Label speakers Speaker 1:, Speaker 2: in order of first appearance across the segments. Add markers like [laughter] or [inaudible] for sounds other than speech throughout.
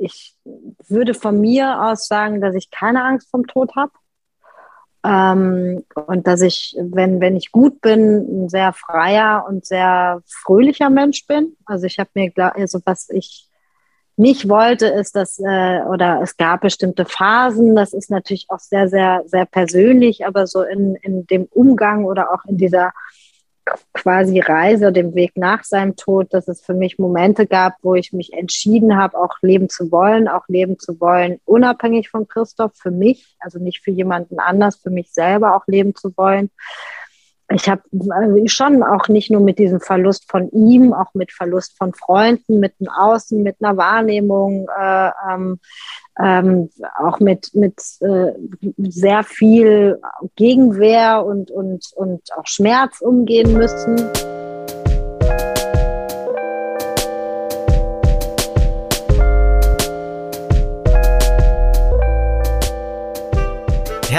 Speaker 1: ich würde von mir aus sagen, dass ich keine Angst vom Tod habe. Ähm, und dass ich, wenn, wenn ich gut bin, ein sehr freier und sehr fröhlicher Mensch bin. Also ich habe mir, also was ich nicht wollte, ist, dass, äh, oder es gab bestimmte Phasen, das ist natürlich auch sehr, sehr, sehr persönlich, aber so in, in dem Umgang oder auch in dieser quasi Reise, dem Weg nach seinem Tod, dass es für mich Momente gab, wo ich mich entschieden habe, auch leben zu wollen, auch leben zu wollen, unabhängig von Christoph, für mich, also nicht für jemanden anders, für mich selber auch leben zu wollen ich habe äh, schon auch nicht nur mit diesem Verlust von ihm, auch mit Verlust von Freunden, mit einem Außen, mit einer Wahrnehmung, äh, ähm, ähm, auch mit, mit äh, sehr viel Gegenwehr und, und, und auch Schmerz umgehen müssen.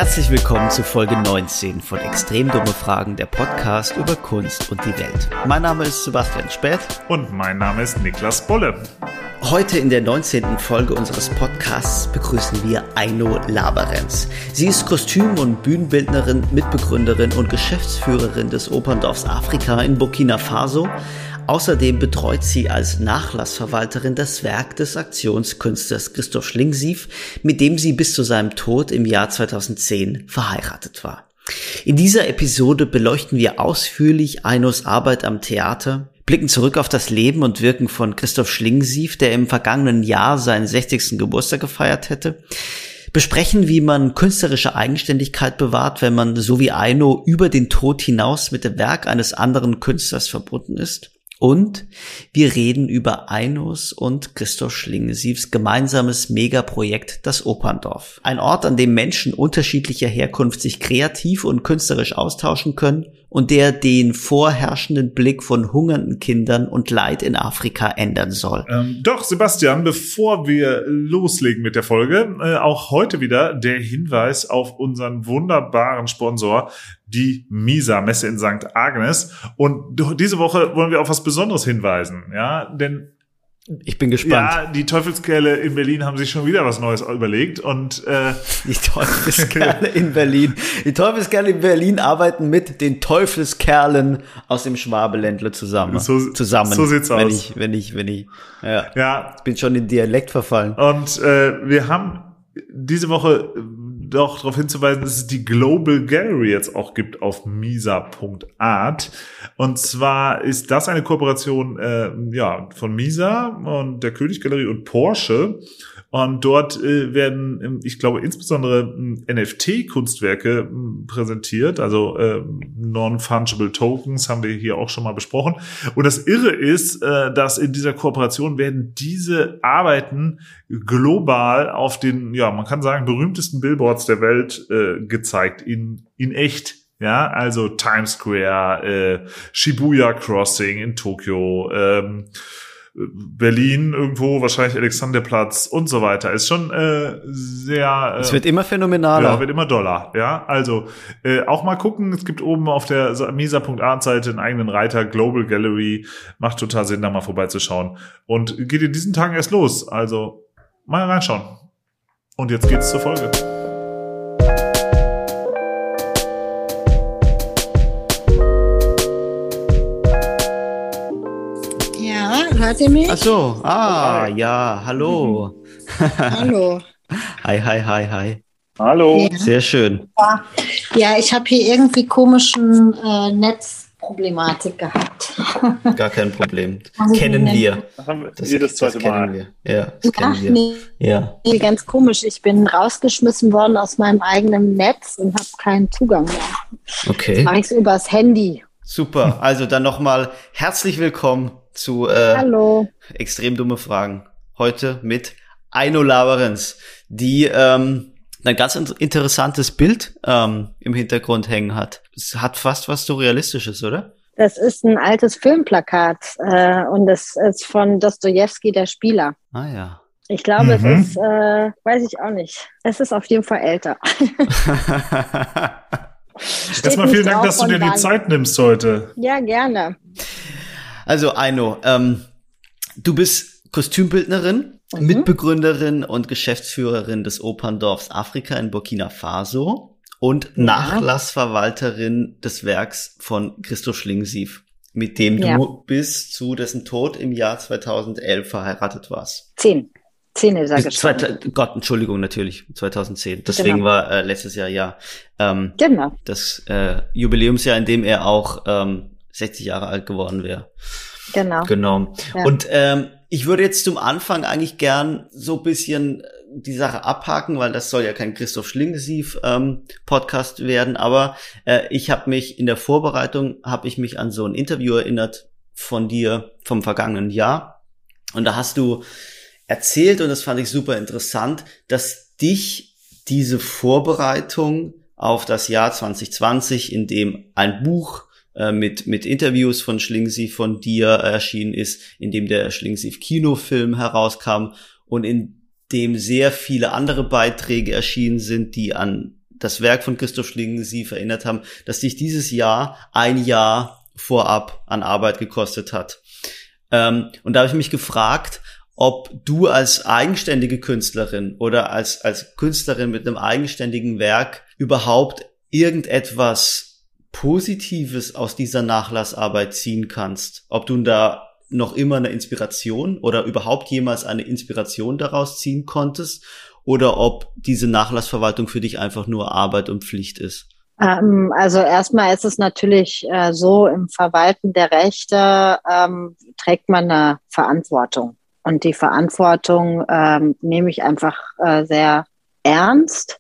Speaker 2: Herzlich willkommen zu Folge 19 von Extrem dumme Fragen, der Podcast über Kunst und die Welt. Mein Name ist Sebastian Späth.
Speaker 3: Und mein Name ist Niklas Bolle.
Speaker 2: Heute in der 19. Folge unseres Podcasts begrüßen wir Aino Laberenz. Sie ist Kostüm- und Bühnenbildnerin, Mitbegründerin und Geschäftsführerin des Operndorfs Afrika in Burkina Faso Außerdem betreut sie als Nachlassverwalterin das Werk des Aktionskünstlers Christoph Schlingsief, mit dem sie bis zu seinem Tod im Jahr 2010 verheiratet war. In dieser Episode beleuchten wir ausführlich Einos Arbeit am Theater, blicken zurück auf das Leben und Wirken von Christoph Schlingsief, der im vergangenen Jahr seinen 60. Geburtstag gefeiert hätte, besprechen, wie man künstlerische Eigenständigkeit bewahrt, wenn man so wie Eino über den Tod hinaus mit dem Werk eines anderen Künstlers verbunden ist und wir reden über Einos und Christoph Schlingensiefs gemeinsames Megaprojekt Das Operndorf. Ein Ort, an dem Menschen unterschiedlicher Herkunft sich kreativ und künstlerisch austauschen können und der den vorherrschenden Blick von hungernden Kindern und Leid in Afrika ändern soll.
Speaker 3: Ähm, doch, Sebastian, bevor wir loslegen mit der Folge, äh, auch heute wieder der Hinweis auf unseren wunderbaren Sponsor, die Misa Messe in St. Agnes. Und diese Woche wollen wir auf was Besonderes hinweisen, ja, denn
Speaker 2: ich bin gespannt.
Speaker 3: Ja, die Teufelskerle in Berlin haben sich schon wieder was Neues überlegt und äh,
Speaker 2: die Teufelskerle [laughs] in Berlin. Die Teufelskerle in Berlin arbeiten mit den Teufelskerlen aus dem Schwabeländle zusammen.
Speaker 3: So,
Speaker 2: zusammen.
Speaker 3: So sieht's
Speaker 2: wenn
Speaker 3: aus.
Speaker 2: Ich, wenn ich, wenn ich, ja.
Speaker 3: ja.
Speaker 2: Ich bin schon in Dialekt verfallen.
Speaker 3: Und äh, wir haben diese Woche doch darauf hinzuweisen, dass es die Global Gallery jetzt auch gibt auf misa.art. Und zwar ist das eine Kooperation äh, ja, von Misa und der Königgalerie und Porsche. Und dort äh, werden, ähm, ich glaube, insbesondere ähm, NFT-Kunstwerke ähm, präsentiert, also äh, Non-Fungible Tokens haben wir hier auch schon mal besprochen. Und das Irre ist, äh, dass in dieser Kooperation werden diese Arbeiten global auf den, ja, man kann sagen, berühmtesten Billboards der Welt äh, gezeigt, in, in echt. Ja, also Times Square, äh, Shibuya Crossing in Tokio, ähm, Berlin irgendwo, wahrscheinlich Alexanderplatz und so weiter. Ist schon äh, sehr.
Speaker 2: Äh, es wird immer phänomenaler.
Speaker 3: Ja, wird immer doller. Ja, also äh, auch mal gucken. Es gibt oben auf der misa.art-Seite einen eigenen Reiter Global Gallery. Macht total Sinn, da mal vorbeizuschauen. Und geht in diesen Tagen erst los. Also mal reinschauen. Und jetzt geht's zur Folge.
Speaker 1: Hört ihr mich?
Speaker 2: Ach so, ah, hi. ja, hallo.
Speaker 1: hallo. [laughs]
Speaker 2: hi, hi, hi, hi.
Speaker 3: Hallo.
Speaker 2: Ja. Sehr schön.
Speaker 1: Ja, ja ich habe hier irgendwie komischen äh, Netzproblematik gehabt. [laughs]
Speaker 2: Gar kein Problem. Das kennen wir.
Speaker 3: Das haben wir das, jedes zweite Mal.
Speaker 2: Wir. Ja, das
Speaker 1: kennen
Speaker 2: Ach, wir.
Speaker 1: Nee,
Speaker 2: ja.
Speaker 1: nee, ganz komisch. Ich bin rausgeschmissen worden aus meinem eigenen Netz und habe keinen Zugang mehr.
Speaker 2: Okay.
Speaker 1: Jetzt mache ich es übers Handy.
Speaker 2: Super. Also dann nochmal herzlich willkommen zu äh,
Speaker 1: Hallo.
Speaker 2: extrem dumme Fragen. Heute mit Aino Laverenz, die ähm, ein ganz interessantes Bild ähm, im Hintergrund hängen hat. Es hat fast was Surrealistisches, oder?
Speaker 1: Das ist ein altes Filmplakat äh, und das ist von Dostoevsky, der Spieler.
Speaker 2: Ah ja.
Speaker 1: Ich glaube, mhm. es ist, äh, weiß ich auch nicht. Es ist auf jeden Fall älter. [laughs]
Speaker 3: Erstmal vielen Dank, dass du dir die Zeit nimmst heute.
Speaker 1: Ja, gerne.
Speaker 2: Also Aino, ähm, du bist Kostümbildnerin mhm. Mitbegründerin und Geschäftsführerin des Operndorfs Afrika in Burkina Faso und ja. Nachlassverwalterin des Werks von Christoph Schlingensief, mit dem ja. du bis zu dessen Tod im Jahr 2011 verheiratet warst.
Speaker 1: Zehn. Zehn ist er
Speaker 2: gestorben. Gott, Entschuldigung, natürlich, 2010. Deswegen genau. war äh, letztes Jahr ja ähm,
Speaker 1: genau.
Speaker 2: das äh, Jubiläumsjahr, in dem er auch ähm, 60 Jahre alt geworden wäre.
Speaker 1: Genau.
Speaker 2: Genau. Ja. Und ähm, ich würde jetzt zum Anfang eigentlich gern so bisschen die Sache abhaken, weil das soll ja kein Christoph Schlingensief ähm, Podcast werden, aber äh, ich habe mich in der Vorbereitung habe ich mich an so ein Interview erinnert von dir vom vergangenen Jahr und da hast du erzählt und das fand ich super interessant, dass dich diese Vorbereitung auf das Jahr 2020, in dem ein Buch äh, mit, mit Interviews von Schlingensief von dir erschienen ist, in dem der Schlingensief Kinofilm herauskam und in dem sehr viele andere Beiträge erschienen sind, die an das Werk von Christoph Schlingensief erinnert haben, dass dich dieses Jahr ein Jahr vorab an Arbeit gekostet hat. Ähm, und da habe ich mich gefragt, ob du als eigenständige Künstlerin oder als, als Künstlerin mit einem eigenständigen Werk überhaupt irgendetwas Positives aus dieser Nachlassarbeit ziehen kannst. Ob du da noch immer eine Inspiration oder überhaupt jemals eine Inspiration daraus ziehen konntest oder ob diese Nachlassverwaltung für dich einfach nur Arbeit und Pflicht ist?
Speaker 1: Ähm, also erstmal ist es natürlich äh, so, im Verwalten der Rechte ähm, trägt man eine Verantwortung. Und die Verantwortung ähm, nehme ich einfach äh, sehr ernst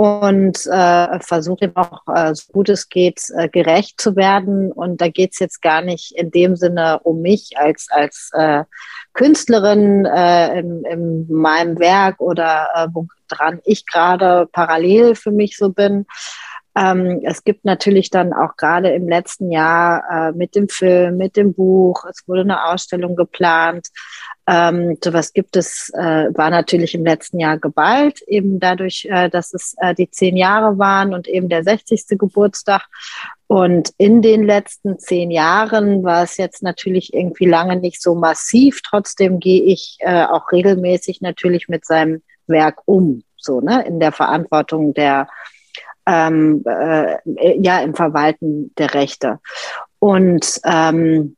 Speaker 1: und äh, versuche ihm auch, äh, so gut es geht, äh, gerecht zu werden. Und da geht es jetzt gar nicht in dem Sinne um mich als, als äh, Künstlerin äh, in, in meinem Werk oder äh, woran ich gerade parallel für mich so bin. Ähm, es gibt natürlich dann auch gerade im letzten Jahr äh, mit dem Film, mit dem Buch, es wurde eine Ausstellung geplant, ähm, sowas gibt es, äh, war natürlich im letzten Jahr geballt, eben dadurch, äh, dass es äh, die zehn Jahre waren und eben der 60. Geburtstag. Und in den letzten zehn Jahren war es jetzt natürlich irgendwie lange nicht so massiv. Trotzdem gehe ich äh, auch regelmäßig natürlich mit seinem Werk um, so ne, in der Verantwortung der ähm, äh, ja im Verwalten der Rechte. Und ähm,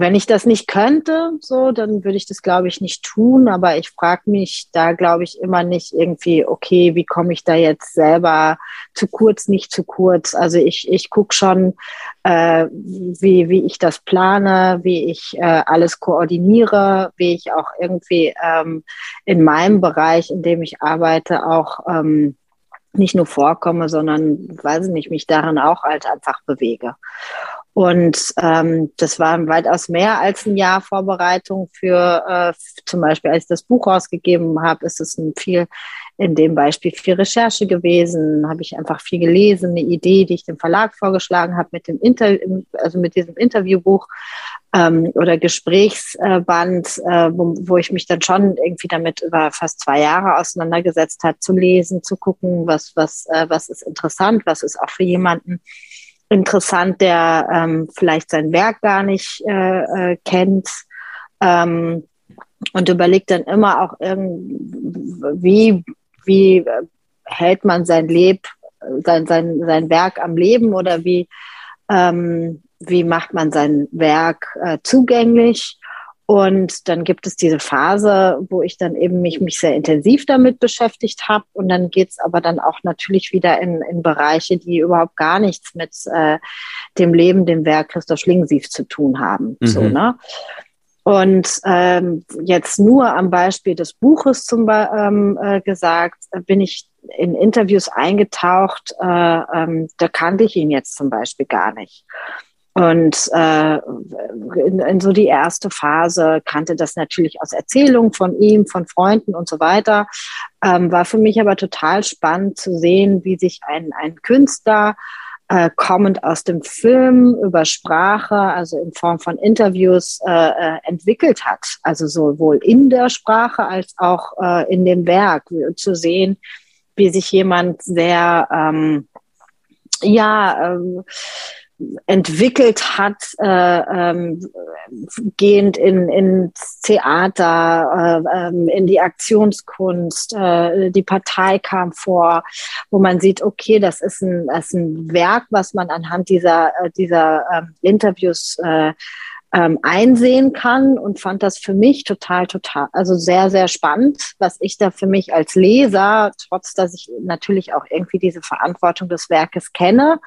Speaker 1: wenn ich das nicht könnte, so, dann würde ich das, glaube ich, nicht tun. Aber ich frage mich da, glaube ich, immer nicht irgendwie, okay, wie komme ich da jetzt selber zu kurz, nicht zu kurz. Also ich, ich gucke schon, äh, wie, wie ich das plane, wie ich äh, alles koordiniere, wie ich auch irgendwie ähm, in meinem Bereich, in dem ich arbeite, auch ähm, nicht nur vorkomme, sondern, weiß ich nicht, mich darin auch halt einfach bewege. Und ähm, das war weitaus mehr als ein Jahr Vorbereitung für äh, zum Beispiel, als ich das Buch rausgegeben habe, ist es ein viel in dem Beispiel viel Recherche gewesen, habe ich einfach viel gelesen, eine Idee, die ich dem Verlag vorgeschlagen habe mit dem Inter also mit diesem Interviewbuch ähm, oder Gesprächsband, äh, wo, wo ich mich dann schon irgendwie damit über fast zwei Jahre auseinandergesetzt hat, zu lesen, zu gucken, was was äh, was ist interessant, was ist auch für jemanden interessant, der ähm, vielleicht sein Werk gar nicht äh, äh, kennt. Ähm, und überlegt dann immer auch irgendwie, wie hält man sein Leb, sein, sein, sein Werk am Leben oder wie, ähm, wie macht man sein Werk äh, zugänglich und dann gibt es diese Phase, wo ich dann eben mich, mich sehr intensiv damit beschäftigt habe. Und dann geht's aber dann auch natürlich wieder in, in Bereiche, die überhaupt gar nichts mit äh, dem Leben, dem Werk Christoph Schlingensief zu tun haben. Mhm. So, ne? Und ähm, jetzt nur am Beispiel des Buches zum ähm, äh, gesagt, bin ich in Interviews eingetaucht, äh, ähm, da kannte ich ihn jetzt zum Beispiel gar nicht. Und äh, in, in so die erste Phase kannte das natürlich aus Erzählungen von ihm, von Freunden und so weiter. Ähm, war für mich aber total spannend zu sehen, wie sich ein, ein Künstler äh, kommend aus dem Film über Sprache, also in Form von Interviews, äh, äh, entwickelt hat. Also sowohl in der Sprache als auch äh, in dem Werk zu sehen, wie sich jemand sehr, ähm, ja, ähm, entwickelt hat, äh, ähm, gehend in, ins Theater, äh, ähm, in die Aktionskunst. Äh, die Partei kam vor, wo man sieht, okay, das ist ein, das ist ein Werk, was man anhand dieser, äh, dieser äh, Interviews äh, ähm, einsehen kann und fand das für mich total, total, also sehr, sehr spannend, was ich da für mich als Leser, trotz dass ich natürlich auch irgendwie diese Verantwortung des Werkes kenne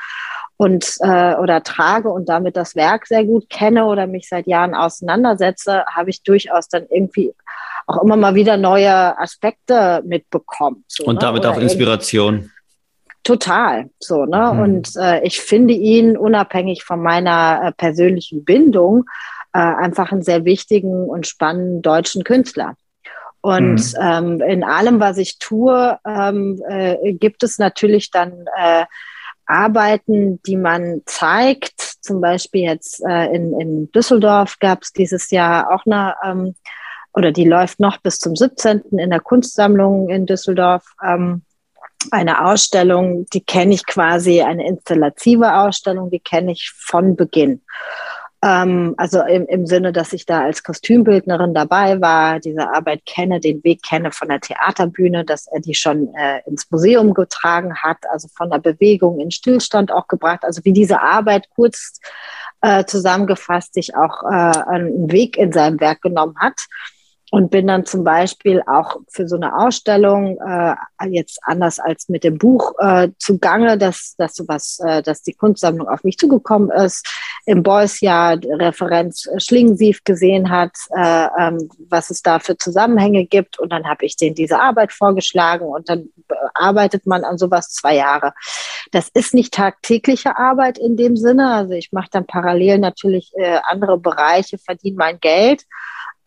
Speaker 1: und äh, oder trage und damit das Werk sehr gut kenne oder mich seit Jahren auseinandersetze, habe ich durchaus dann irgendwie auch immer mal wieder neue Aspekte mitbekommen.
Speaker 2: So, und ne? damit oder auch Inspiration.
Speaker 1: Total, so, ne? Mhm. Und äh, ich finde ihn unabhängig von meiner äh, persönlichen Bindung äh, einfach einen sehr wichtigen und spannenden deutschen Künstler. Und mhm. ähm, in allem, was ich tue, ähm, äh, gibt es natürlich dann äh, Arbeiten, die man zeigt. Zum Beispiel jetzt äh, in, in Düsseldorf gab es dieses Jahr auch eine, ähm, oder die läuft noch bis zum 17. in der Kunstsammlung in Düsseldorf. Ähm, eine Ausstellung, die kenne ich quasi, eine installative Ausstellung, die kenne ich von Beginn. Ähm, also im, im Sinne, dass ich da als Kostümbildnerin dabei war, diese Arbeit kenne, den Weg kenne von der Theaterbühne, dass er die schon äh, ins Museum getragen hat, also von der Bewegung in Stillstand auch gebracht, also wie diese Arbeit kurz äh, zusammengefasst sich auch äh, einen Weg in seinem Werk genommen hat und bin dann zum Beispiel auch für so eine Ausstellung äh, jetzt anders als mit dem Buch äh, zugange, dass, dass sowas, äh, dass die Kunstsammlung auf mich zugekommen ist, im Beuys-Jahr Referenz Schlingensief gesehen hat, äh, ähm, was es da für Zusammenhänge gibt. Und dann habe ich denen diese Arbeit vorgeschlagen und dann arbeitet man an sowas zwei Jahre. Das ist nicht tagtägliche Arbeit in dem Sinne, also ich mache dann parallel natürlich äh, andere Bereiche, verdiene mein Geld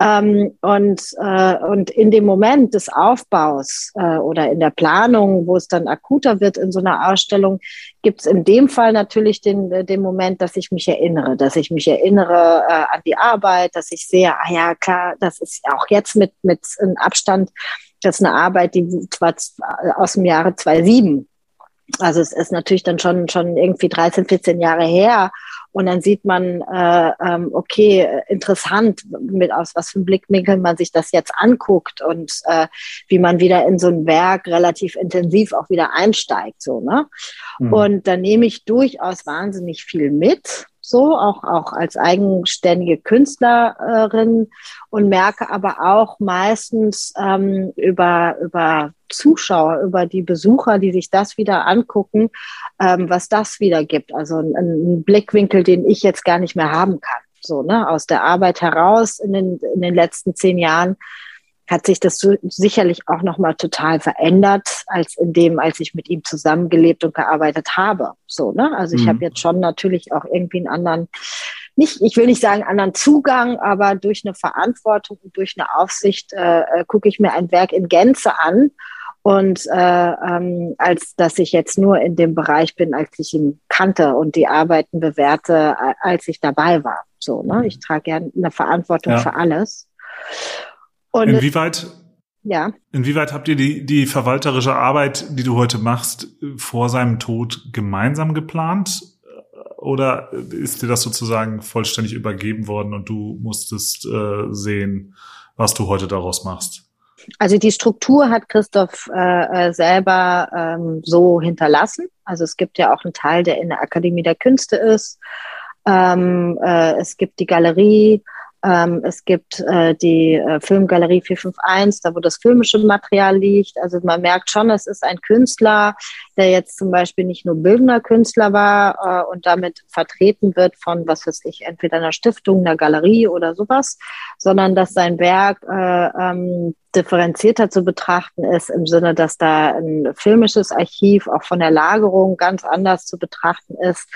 Speaker 1: ähm, und, äh, und in dem Moment des Aufbaus äh, oder in der Planung, wo es dann akuter wird in so einer Ausstellung, gibt es in dem Fall natürlich den, den Moment, dass ich mich erinnere, dass ich mich erinnere äh, an die Arbeit, dass ich sehe, ah ja, klar, das ist auch jetzt mit, mit Abstand, das ist eine Arbeit, die zwar aus dem Jahre 2007 also es ist natürlich dann schon, schon irgendwie 13, 14 Jahre her. Und dann sieht man, äh, ähm, okay, interessant, mit aus was für einem Blickwinkel man sich das jetzt anguckt und äh, wie man wieder in so ein Werk relativ intensiv auch wieder einsteigt. So, ne? Mhm. Und da nehme ich durchaus wahnsinnig viel mit so, auch, auch als eigenständige Künstlerin und merke aber auch meistens ähm, über, über Zuschauer, über die Besucher, die sich das wieder angucken, ähm, was das wieder gibt. Also ein, ein Blickwinkel, den ich jetzt gar nicht mehr haben kann. So, ne, aus der Arbeit heraus in den, in den letzten zehn Jahren hat sich das so sicherlich auch nochmal total verändert, als in dem, als ich mit ihm zusammengelebt und gearbeitet habe. So, ne? Also ich mhm. habe jetzt schon natürlich auch irgendwie einen anderen, nicht, ich will nicht sagen anderen Zugang, aber durch eine Verantwortung und durch eine Aufsicht äh, äh, gucke ich mir ein Werk in Gänze an. Und äh, ähm, als dass ich jetzt nur in dem Bereich bin, als ich ihn kannte und die Arbeiten bewerte, als ich dabei war. So, ne? Ich trage ja eine Verantwortung ja. für alles.
Speaker 3: Und inwieweit, ja. inwieweit habt ihr die, die verwalterische Arbeit, die du heute machst, vor seinem Tod gemeinsam geplant? Oder ist dir das sozusagen vollständig übergeben worden und du musstest äh, sehen, was du heute daraus machst?
Speaker 1: Also die Struktur hat Christoph äh, äh selber ähm, so hinterlassen. Also es gibt ja auch einen Teil, der in der Akademie der Künste ist. Ähm, äh, es gibt die Galerie ähm, es gibt äh, die äh, Filmgalerie 451, da wo das filmische Material liegt. Also man merkt schon, es ist ein Künstler, der jetzt zum Beispiel nicht nur bildender Künstler war äh, und damit vertreten wird von, was weiß ich, entweder einer Stiftung, einer Galerie oder sowas, sondern dass sein Werk äh, ähm, differenzierter zu betrachten ist, im Sinne, dass da ein filmisches Archiv auch von der Lagerung ganz anders zu betrachten ist,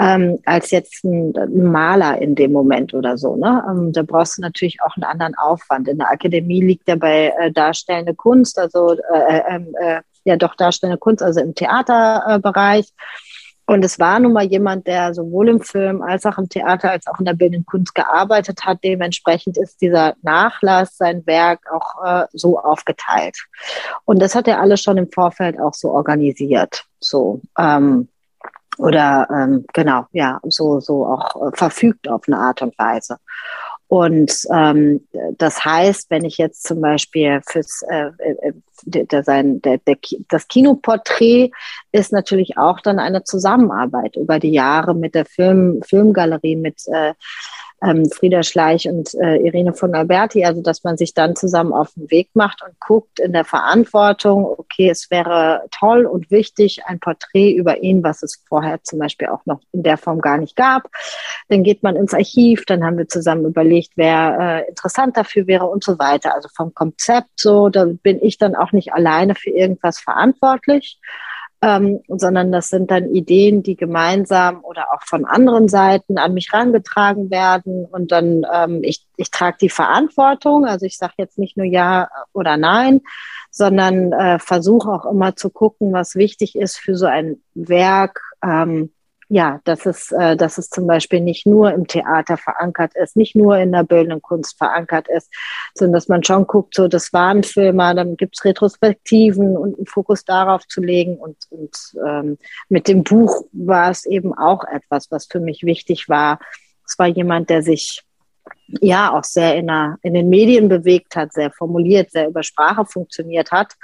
Speaker 1: ähm, als jetzt ein, ein, Maler in dem Moment oder so. Ne? Ähm, da brauchst du natürlich auch einen anderen Aufwand. In der Akademie liegt ja bei äh, darstellende Kunst, also äh, äh, ähm, äh, ja doch darstellende Kunst, also im Theaterbereich. Und es war nun mal jemand, der sowohl im Film als auch im Theater als auch in der bildenden Kunst gearbeitet hat. Dementsprechend ist dieser Nachlass, sein Werk auch äh, so aufgeteilt. Und das hat er alles schon im Vorfeld auch so organisiert. So. Ähm, oder ähm, genau, ja, so, so auch äh, verfügt auf eine Art und Weise. Und ähm, das heißt, wenn ich jetzt zum Beispiel fürs äh, äh, der, sein, der, der, das Kinoporträt ist natürlich auch dann eine Zusammenarbeit über die Jahre mit der Film, Filmgalerie, mit äh, ähm, Frieda Schleich und äh, Irene von Alberti, also dass man sich dann zusammen auf den Weg macht und guckt in der Verantwortung, okay, es wäre toll und wichtig, ein Porträt über ihn, was es vorher zum Beispiel auch noch in der Form gar nicht gab. Dann geht man ins Archiv, dann haben wir zusammen überlegt, wer äh, interessant dafür wäre und so weiter. Also vom Konzept so, da bin ich dann auch nicht alleine für irgendwas verantwortlich ähm, sondern das sind dann Ideen, die gemeinsam oder auch von anderen Seiten an mich herangetragen werden. Und dann ähm, ich, ich trage die Verantwortung, also ich sage jetzt nicht nur ja oder nein, sondern äh, versuche auch immer zu gucken, was wichtig ist für so ein Werk, ähm, ja, dass es, äh, dass es zum Beispiel nicht nur im Theater verankert ist, nicht nur in der bildenden Kunst verankert ist, sondern dass man schon guckt, so das waren Filme, dann gibt's Retrospektiven und einen Fokus darauf zu legen. Und, und ähm, mit dem Buch war es eben auch etwas, was für mich wichtig war. Es war jemand, der sich ja auch sehr in, der, in den Medien bewegt hat, sehr formuliert, sehr über Sprache funktioniert hat.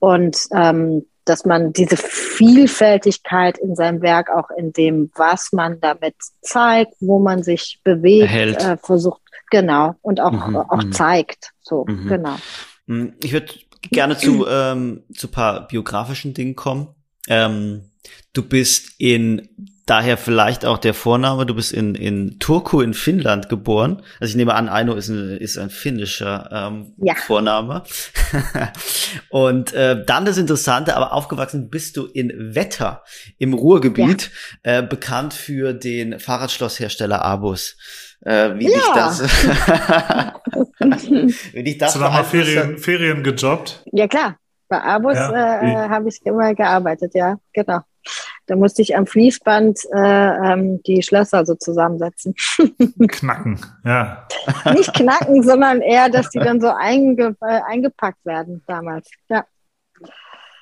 Speaker 1: Und ähm, dass man diese Vielfältigkeit in seinem Werk auch in dem, was man damit zeigt, wo man sich bewegt, äh, versucht, genau, und auch, mhm, auch mhm. zeigt. So, mhm. genau.
Speaker 2: Mhm, ich würde gerne zu, ähm, zu paar biografischen Dingen kommen. Ähm, du bist in daher vielleicht auch der Vorname. Du bist in, in Turku in Finnland geboren. Also ich nehme an, Aino ist ein, ist ein finnischer ähm, ja. Vorname. [laughs] und äh, dann das Interessante, aber aufgewachsen bist du in Wetter im Ruhrgebiet, ja. äh, bekannt für den Fahrradschlosshersteller Abus. Äh, wie ja. dich das, [laughs] [laughs]
Speaker 3: wie dich das Hast du da mal Ferien, Ferien gejobbt?
Speaker 1: Ja klar, bei Abus ja. äh, habe ich immer gearbeitet, ja, genau. Da musste ich am Fließband äh, ähm, die Schlösser so zusammensetzen. [laughs]
Speaker 3: knacken, ja.
Speaker 1: Nicht knacken, sondern eher, dass die dann so einge äh, eingepackt werden damals. Ja.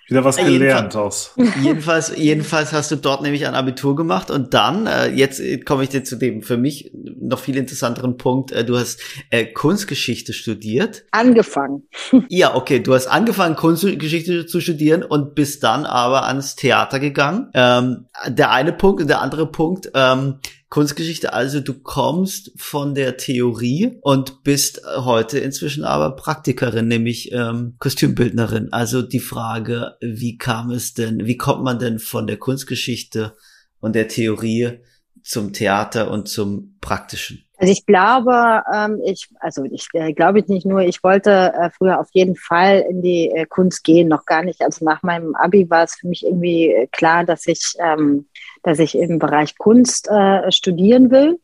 Speaker 3: Wieder was gelernt aus.
Speaker 2: Jedenfalls, jedenfalls hast du dort nämlich ein Abitur gemacht und dann, äh, jetzt komme ich dir zu dem für mich noch viel interessanteren Punkt, äh, du hast äh, Kunstgeschichte studiert.
Speaker 1: Angefangen. [laughs]
Speaker 2: Ja, okay, du hast angefangen Kunstgeschichte zu studieren und bist dann aber ans Theater gegangen. Ähm, der eine Punkt und der andere Punkt, ähm, Kunstgeschichte, also du kommst von der Theorie und bist heute inzwischen aber Praktikerin, nämlich ähm, Kostümbildnerin. Also die Frage, wie kam es denn, wie kommt man denn von der Kunstgeschichte und der Theorie zum Theater und zum Praktischen?
Speaker 1: Also ich glaube, ähm, ich, also ich äh, glaube nicht nur, ich wollte äh, früher auf jeden Fall in die äh, Kunst gehen, noch gar nicht. Also nach meinem Abi war es für mich irgendwie äh, klar, dass ich ähm, dass ich im Bereich Kunst äh, studieren will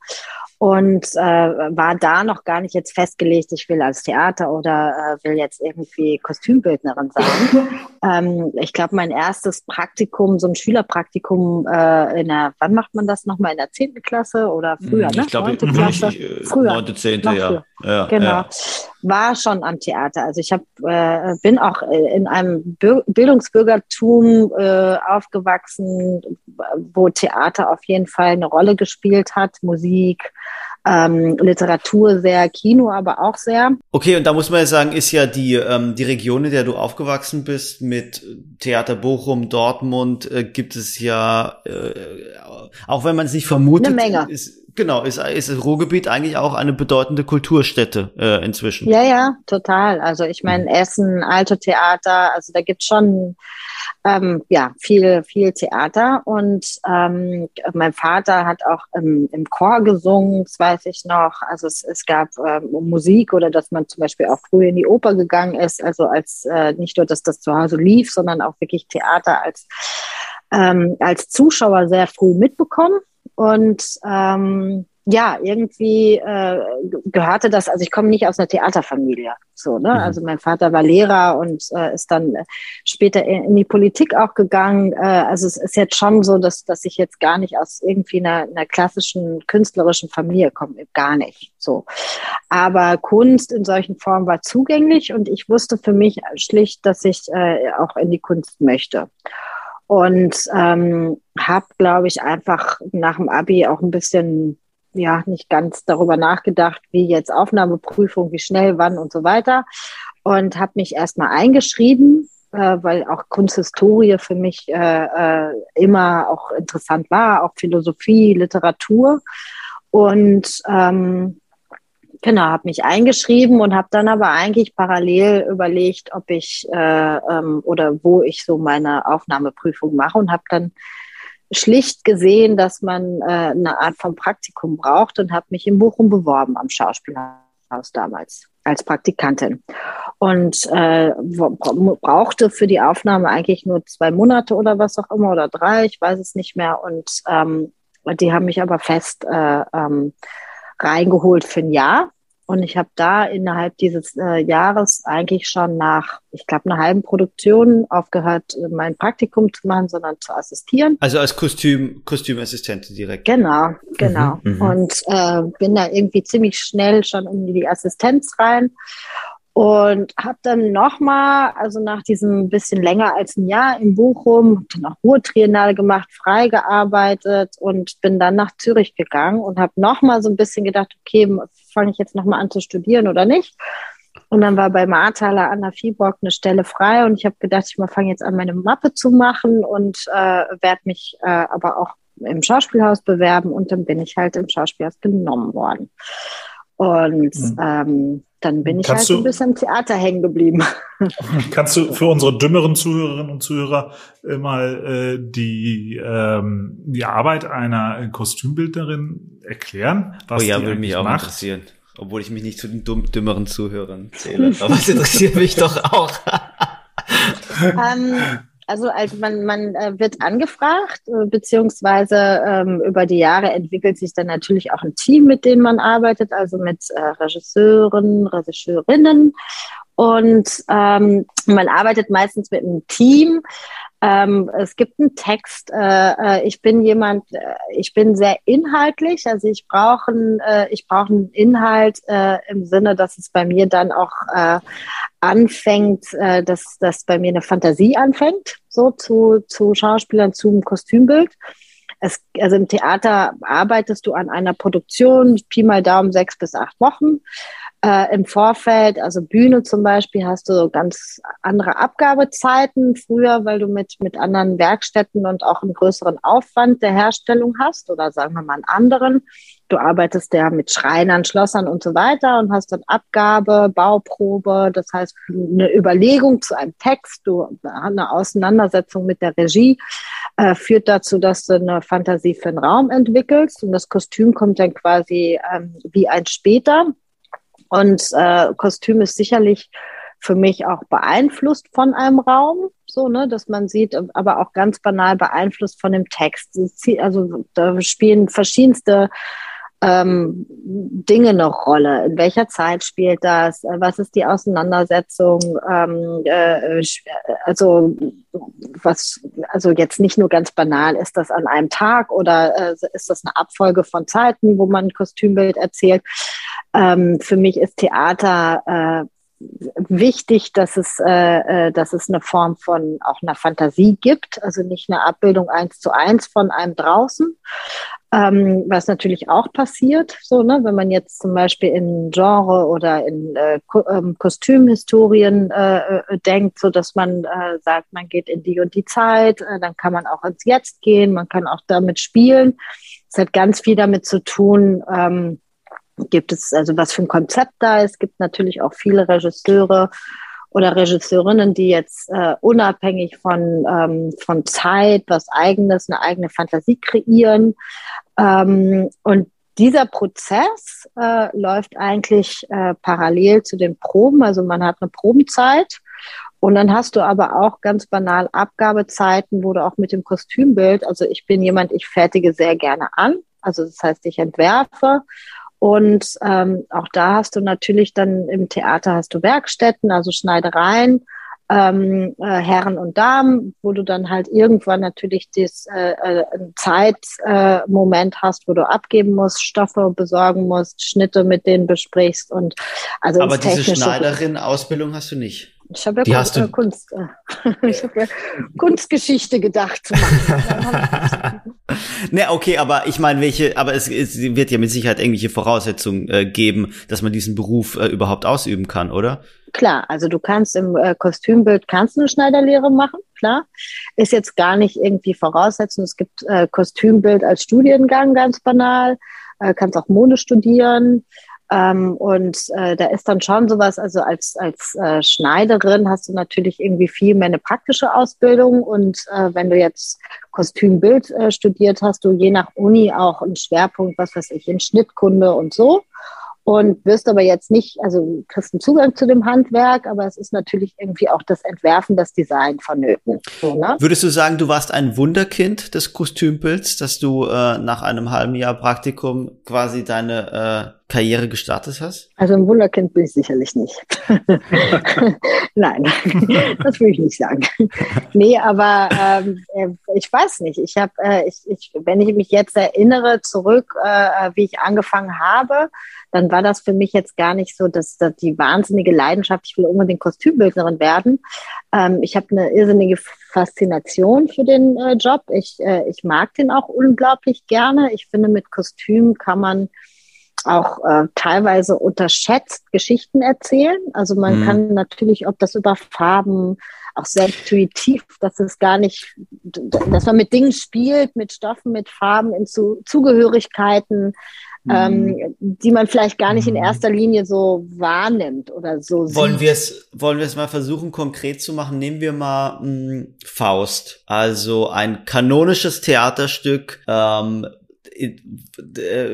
Speaker 1: und äh, war da noch gar nicht jetzt festgelegt, ich will als Theater oder äh, will jetzt irgendwie Kostümbildnerin sein. [laughs] ähm, ich glaube, mein erstes Praktikum, so ein Schülerpraktikum äh, in der, wann macht man das nochmal, in der zehnten Klasse oder früher,
Speaker 2: ich ne? Glaube, Neunte Klasse? Ich, äh, früher. Neunte, zehnte, ja. ja.
Speaker 1: Genau. Ja. War schon am Theater. Also ich hab, äh, bin auch in einem Bildungsbürgertum äh, aufgewachsen, wo Theater auf jeden Fall eine Rolle gespielt hat, Musik, ähm, Literatur sehr, Kino aber auch sehr.
Speaker 2: Okay, und da muss man ja sagen, ist ja die, ähm, die Region, in der du aufgewachsen bist, mit Theater Bochum, Dortmund, äh, gibt es ja, äh, auch wenn man es nicht vermutet,
Speaker 1: eine Menge.
Speaker 2: Ist, Genau, ist, ist das Ruhrgebiet eigentlich auch eine bedeutende Kulturstätte äh, inzwischen?
Speaker 1: Ja, ja, total. Also ich meine, Essen, Alte Theater, also da gibt's schon ähm, ja, viel, viel Theater. Und ähm, mein Vater hat auch im, im Chor gesungen, das weiß ich noch. Also es, es gab ähm, Musik oder dass man zum Beispiel auch früh in die Oper gegangen ist. Also als äh, nicht nur, dass das zu Hause lief, sondern auch wirklich Theater als, ähm, als Zuschauer sehr früh mitbekommen. Und ähm, ja, irgendwie äh, gehörte das, also ich komme nicht aus einer Theaterfamilie, so, ne? Mhm. Also mein Vater war Lehrer und äh, ist dann später in, in die Politik auch gegangen. Äh, also es ist jetzt schon so, dass, dass ich jetzt gar nicht aus irgendwie einer, einer klassischen künstlerischen Familie komme, gar nicht so. Aber Kunst in solchen Formen war zugänglich und ich wusste für mich schlicht, dass ich äh, auch in die Kunst möchte. Und ähm, habe, glaube ich, einfach nach dem Abi auch ein bisschen, ja, nicht ganz darüber nachgedacht, wie jetzt Aufnahmeprüfung, wie schnell, wann und so weiter. Und habe mich erstmal eingeschrieben, äh, weil auch Kunsthistorie für mich äh, äh, immer auch interessant war, auch Philosophie, Literatur. Und ähm, Genau, habe mich eingeschrieben und habe dann aber eigentlich parallel überlegt, ob ich äh, ähm, oder wo ich so meine Aufnahmeprüfung mache und habe dann schlicht gesehen, dass man äh, eine Art von Praktikum braucht und habe mich in Bochum beworben am Schauspielhaus damals als Praktikantin. Und äh, brauchte für die Aufnahme eigentlich nur zwei Monate oder was auch immer oder drei, ich weiß es nicht mehr. Und ähm, die haben mich aber fest äh, ähm, reingeholt für ein Jahr und ich habe da innerhalb dieses äh, Jahres eigentlich schon nach, ich glaube, einer halben Produktion aufgehört, mein Praktikum zu machen, sondern zu assistieren.
Speaker 2: Also als Kostüm, Kostümassistentin direkt.
Speaker 1: Genau, genau. Mhm, mhm. und äh, bin da irgendwie ziemlich schnell schon in die Assistenz rein und habe dann nochmal, also nach diesem bisschen länger als ein Jahr in Bochum, dann auch Ruhrtriennale gemacht, freigearbeitet und bin dann nach Zürich gegangen und habe nochmal so ein bisschen gedacht, okay, fange ich jetzt nochmal an zu studieren oder nicht? Und dann war bei Marthaler Anna Fieborg eine Stelle frei und ich habe gedacht, ich fange jetzt an, meine Mappe zu machen und äh, werde mich äh, aber auch im Schauspielhaus bewerben und dann bin ich halt im Schauspielhaus genommen worden. Und mhm. ähm, dann bin ich kannst halt du, ein bisschen im Theater hängen geblieben. [laughs]
Speaker 3: Kannst du für unsere dümmeren Zuhörerinnen und Zuhörer mal äh, die, ähm, die Arbeit einer Kostümbildnerin erklären?
Speaker 2: Was oh ja, würde mich auch macht? interessieren. Obwohl ich mich nicht zu den dumm, dümmeren Zuhörern zähle. [laughs] Aber es interessiert mich doch auch.
Speaker 1: ähm, also, also man, man äh, wird angefragt, äh, beziehungsweise ähm, über die Jahre entwickelt sich dann natürlich auch ein Team, mit dem man arbeitet, also mit äh, Regisseuren, Regisseurinnen. Und ähm, man arbeitet meistens mit einem Team. Ähm, es gibt einen Text. Äh, äh ich bin jemand, äh, ich bin sehr inhaltlich. Also ich brauche einen, äh, ich einen Inhalt äh, im Sinne, dass es bei mir dann auch äh, anfängt, dass, dass bei mir eine Fantasie anfängt, so zu, zu Schauspielern, zum Kostümbild. Es, also im Theater arbeitest du an einer Produktion, Pi mal Daumen sechs bis acht Wochen äh, im Vorfeld, also Bühne zum Beispiel, hast du ganz andere Abgabezeiten früher, weil du mit, mit anderen Werkstätten und auch einen größeren Aufwand der Herstellung hast oder sagen wir mal einen anderen. Du arbeitest ja mit Schreinern, Schlossern und so weiter und hast dann Abgabe, Bauprobe, das heißt eine Überlegung zu einem Text, du eine Auseinandersetzung mit der Regie äh, führt dazu, dass du eine Fantasie für den Raum entwickelst und das Kostüm kommt dann quasi ähm, wie ein später. Und äh, Kostüm ist sicherlich für mich auch beeinflusst von einem Raum, so, ne, dass man sieht, aber auch ganz banal beeinflusst von dem Text. Also da spielen verschiedenste ähm, Dinge eine Rolle. In welcher Zeit spielt das? Was ist die Auseinandersetzung? Ähm, äh, also was, also jetzt nicht nur ganz banal, ist das an einem Tag oder äh, ist das eine Abfolge von Zeiten, wo man ein Kostümbild erzählt? Ähm, für mich ist Theater äh, wichtig, dass es, äh, äh, dass es eine Form von auch einer Fantasie gibt, also nicht eine Abbildung eins zu eins von einem draußen, ähm, was natürlich auch passiert, so ne, wenn man jetzt zum Beispiel in Genre oder in äh, Ko ähm, Kostümhistorien äh, äh, denkt, so dass man äh, sagt, man geht in die und die Zeit, äh, dann kann man auch ins Jetzt gehen, man kann auch damit spielen. Es hat ganz viel damit zu tun. Ähm, gibt es also was für ein Konzept da ist. Es gibt natürlich auch viele Regisseure oder Regisseurinnen, die jetzt äh, unabhängig von, ähm, von Zeit was eigenes, eine eigene Fantasie kreieren. Ähm, und dieser Prozess äh, läuft eigentlich äh, parallel zu den Proben. Also man hat eine Probenzeit und dann hast du aber auch ganz banal Abgabezeiten, wo du auch mit dem Kostümbild, also ich bin jemand, ich fertige sehr gerne an. Also das heißt, ich entwerfe und ähm, auch da hast du natürlich dann im Theater hast du Werkstätten, also Schneidereien, ähm, äh, Herren und Damen, wo du dann halt irgendwann natürlich das äh, äh, Zeitmoment äh, hast, wo du abgeben musst, Stoffe besorgen musst, Schnitte mit denen besprichst und also
Speaker 2: aber diese Schneiderin-Ausbildung hast du nicht.
Speaker 1: Ich habe ja
Speaker 2: Die hast du-
Speaker 1: äh, Kunst, äh, [laughs] ich habe ja Kunstgeschichte gedacht zu machen. [laughs]
Speaker 2: Ne, okay, aber ich meine, welche, aber es, es wird ja mit Sicherheit irgendwelche Voraussetzungen äh, geben, dass man diesen Beruf äh, überhaupt ausüben kann, oder?
Speaker 1: Klar, also du kannst im äh, Kostümbild kannst eine Schneiderlehre machen, klar. Ist jetzt gar nicht irgendwie Voraussetzung. Es gibt äh, Kostümbild als Studiengang, ganz banal. Kannst auch Mode studieren. Ähm, und äh, da ist dann schon sowas, also als, als äh, Schneiderin hast du natürlich irgendwie viel mehr eine praktische Ausbildung. Und äh, wenn du jetzt Kostümbild äh, studiert hast, du je nach Uni auch einen Schwerpunkt, was weiß ich, in Schnittkunde und so und wirst aber jetzt nicht, also kriegst einen Zugang zu dem Handwerk, aber es ist natürlich irgendwie auch das Entwerfen, das Design vonnöten. So, ne?
Speaker 2: Würdest du sagen, du warst ein Wunderkind des Kostümbilds, dass du äh, nach einem halben Jahr Praktikum quasi deine äh, Karriere gestartet hast?
Speaker 1: Also ein Wunderkind bin ich sicherlich nicht. [laughs] Nein, [laughs] das will ich nicht sagen. nee, aber ähm, äh, ich weiß nicht. Ich habe, äh, ich, ich, wenn ich mich jetzt erinnere zurück, äh, wie ich angefangen habe, dann war das für mich jetzt gar nicht so, dass, dass die wahnsinnige Leidenschaft, ich will unbedingt Kostümbildnerin werden. Ähm, ich habe eine irrsinnige Faszination für den äh, Job. Ich, äh, ich mag den auch unglaublich gerne. Ich finde, mit Kostüm kann man auch äh, teilweise unterschätzt Geschichten erzählen. Also man
Speaker 2: Mhm.
Speaker 1: kann natürlich, ob das über Farben, auch sehr intuitiv, dass es gar nicht, dass man mit Dingen spielt, mit Stoffen, mit Farben, in zu, Zugehörigkeiten, ähm, die man vielleicht gar nicht in
Speaker 3: Mhm.
Speaker 1: erster Linie so wahrnimmt oder so
Speaker 2: Wollen
Speaker 1: sieht.
Speaker 2: wir es wollen wir es mal versuchen konkret zu machen? Nehmen wir mal mh, Faust, also ein kanonisches Theaterstück, ähm, äh,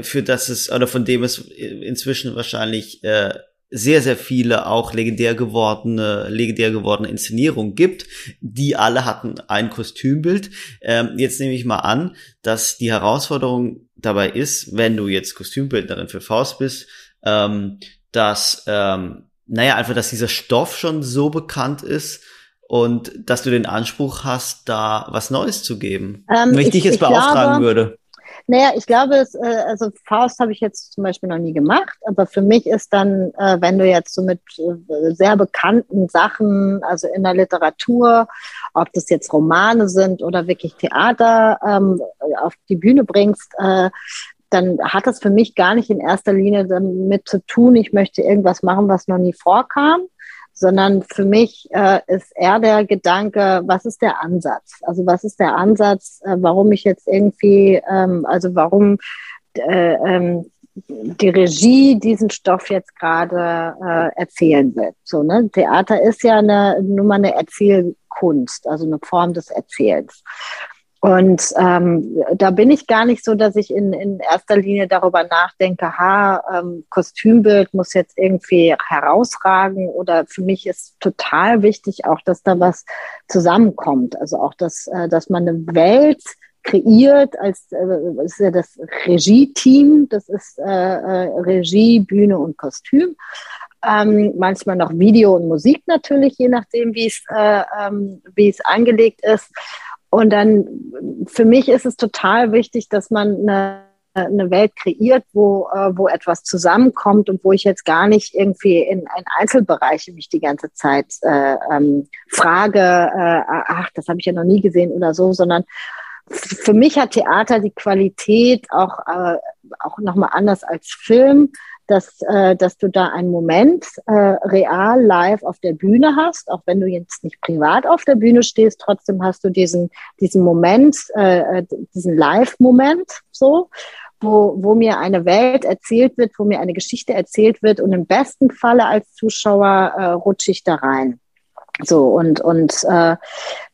Speaker 2: für das es oder von dem es inzwischen wahrscheinlich äh, sehr sehr viele auch legendär gewordene legendär gewordene Inszenierungen gibt, die alle hatten ein Kostümbild. Ähm, jetzt nehme ich mal an, dass die Herausforderung dabei ist, wenn du jetzt Kostümbildnerin für Faust bist, ähm, dass ähm, naja, einfach, dass dieser Stoff schon so bekannt ist und dass du den Anspruch hast, da was Neues zu geben.
Speaker 1: Ähm,
Speaker 2: Wenn ich,
Speaker 1: ich-
Speaker 2: dich jetzt
Speaker 1: ich
Speaker 2: beauftragen
Speaker 1: glaube-
Speaker 2: würde.
Speaker 1: Naja, ich glaube, es, äh, also Faust habe ich jetzt zum Beispiel noch nie gemacht, aber für mich ist dann, äh, wenn du jetzt so mit äh, sehr bekannten Sachen, also in der Literatur, ob das jetzt Romane sind oder wirklich Theater ähm, auf die Bühne bringst, äh, dann hat das für mich gar nicht in erster Linie damit zu tun, ich möchte irgendwas machen, was noch nie vorkam, sondern für mich äh, ist eher der Gedanke, was ist der Ansatz? Also was ist der Ansatz, äh, warum ich jetzt irgendwie, ähm, also warum äh, ähm, die Regie diesen Stoff jetzt gerade äh, erzählen will. So, ne? Theater ist ja eine, nur mal eine Erzählkunst, also eine Form des Erzählens. Und ähm, da bin ich gar nicht so, dass ich in, in erster Linie darüber nachdenke, ha, ähm, Kostümbild muss jetzt irgendwie herausragen oder für mich ist total wichtig auch, dass da was zusammenkommt. Also auch, dass, äh, dass man eine Welt kreiert als äh, ist ja das Regie-Team, das ist äh, äh, Regie, Bühne und Kostüm. Ähm, manchmal noch Video und Musik natürlich, je nachdem, wie es äh, ähm, wie es angelegt ist. Und dann für mich ist es total wichtig, dass man eine, eine Welt kreiert, wo, äh, wo etwas zusammenkommt und wo ich jetzt gar nicht irgendwie in, in Einzelbereiche mich die ganze Zeit äh, ähm, frage, äh, ach, das habe ich ja noch nie gesehen oder so, sondern für mich hat Theater die Qualität auch, äh, auch nochmal anders als Film, dass, äh, dass du da einen Moment äh, real live auf der Bühne hast, auch wenn du jetzt nicht privat auf der Bühne stehst, trotzdem hast du diesen, diesen Moment, äh, diesen Live-Moment so, wo, wo mir eine Welt erzählt wird, wo mir eine Geschichte erzählt wird und im besten Falle als Zuschauer äh, rutsche ich da rein. So, und, und äh,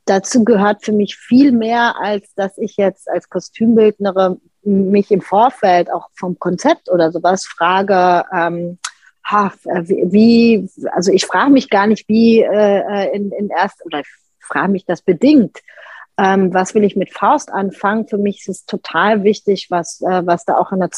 Speaker 1: dazu gehört für mich viel mehr, als dass ich jetzt als Kostümbildnerin mich im Vorfeld auch vom Konzept oder sowas frage, ähm, ha, wie, also ich frage mich gar nicht, wie äh, in, in erst, oder ich frage mich das bedingt. Ähm, was will ich mit Faust anfangen? Für mich ist es total wichtig, was, äh, was da auch in der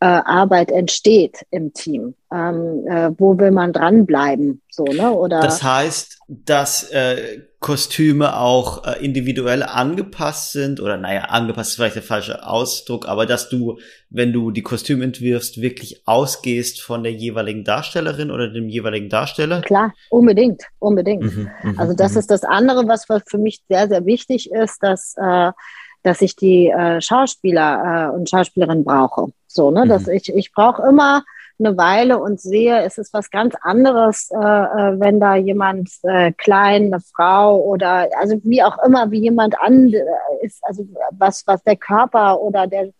Speaker 1: äh, Arbeit entsteht im Team. Ähm, äh, wo will man dranbleiben? So, ne? Oder
Speaker 2: das heißt, dass äh, Kostüme auch äh, individuell angepasst sind oder naja, angepasst ist vielleicht der falsche Ausdruck, aber dass du, wenn du die Kostüme entwirfst, wirklich ausgehst von der jeweiligen Darstellerin oder dem jeweiligen Darsteller?
Speaker 1: Klar, unbedingt, unbedingt. Mhm, mhm also das mhm. ist das andere, was für mich sehr, sehr wichtig ist, dass äh, dass ich die äh, Schauspieler äh, und Schauspielerinnen brauche. So, ne, mhm. dass ich, ich brauche immer eine Weile und sehe, es ist was ganz anderes, äh, äh, wenn da jemand äh, klein, eine Frau oder also wie auch immer, wie jemand an ist, also was, was der Körper oder der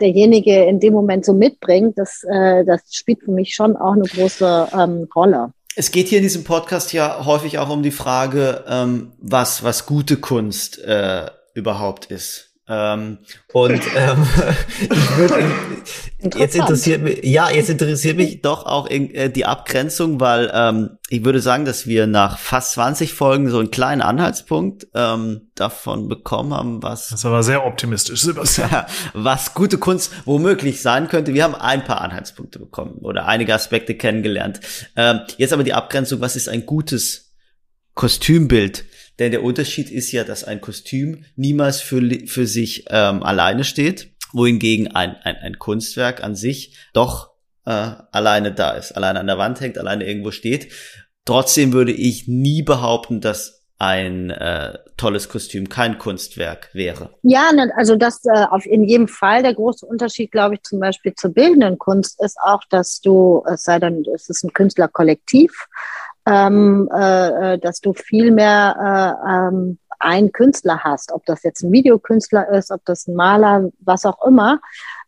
Speaker 1: derjenige in dem Moment so mitbringt, das, äh, das spielt für mich schon auch eine große ähm, Rolle.
Speaker 2: Es geht hier in diesem Podcast ja häufig auch um die Frage, ähm, was, was gute Kunst äh, überhaupt ist. Ähm, und [laughs] ähm, [laughs] ich würde, jetzt interessiert mich, ja, jetzt interessiert mich doch auch in, äh, die Abgrenzung, weil ähm, ich würde sagen, dass wir nach fast 20 Folgen so einen kleinen Anhaltspunkt ähm, davon bekommen haben, was.
Speaker 3: Das aber sehr optimistisch, Sebastian. [laughs]
Speaker 2: was gute Kunst womöglich sein könnte. Wir haben ein paar Anhaltspunkte bekommen oder einige Aspekte kennengelernt. Ähm, jetzt aber die Abgrenzung, was ist ein gutes Kostümbild? Denn der Unterschied ist ja, dass ein Kostüm niemals für, für sich ähm, alleine steht, wohingegen ein, ein, ein Kunstwerk an sich doch äh, alleine da ist, alleine an der Wand hängt, alleine irgendwo steht. Trotzdem würde ich nie behaupten, dass ein äh, tolles Kostüm kein Kunstwerk wäre.
Speaker 1: Ja, ne, also das äh, auf in jedem Fall der große Unterschied, glaube ich, zum Beispiel zur bildenden Kunst ist auch, dass du, es sei denn, es ist ein Künstlerkollektiv, ähm, äh, äh, dass du viel mehr äh, ähm, einen Künstler hast, ob das jetzt ein Videokünstler ist, ob das ein Maler, was auch immer,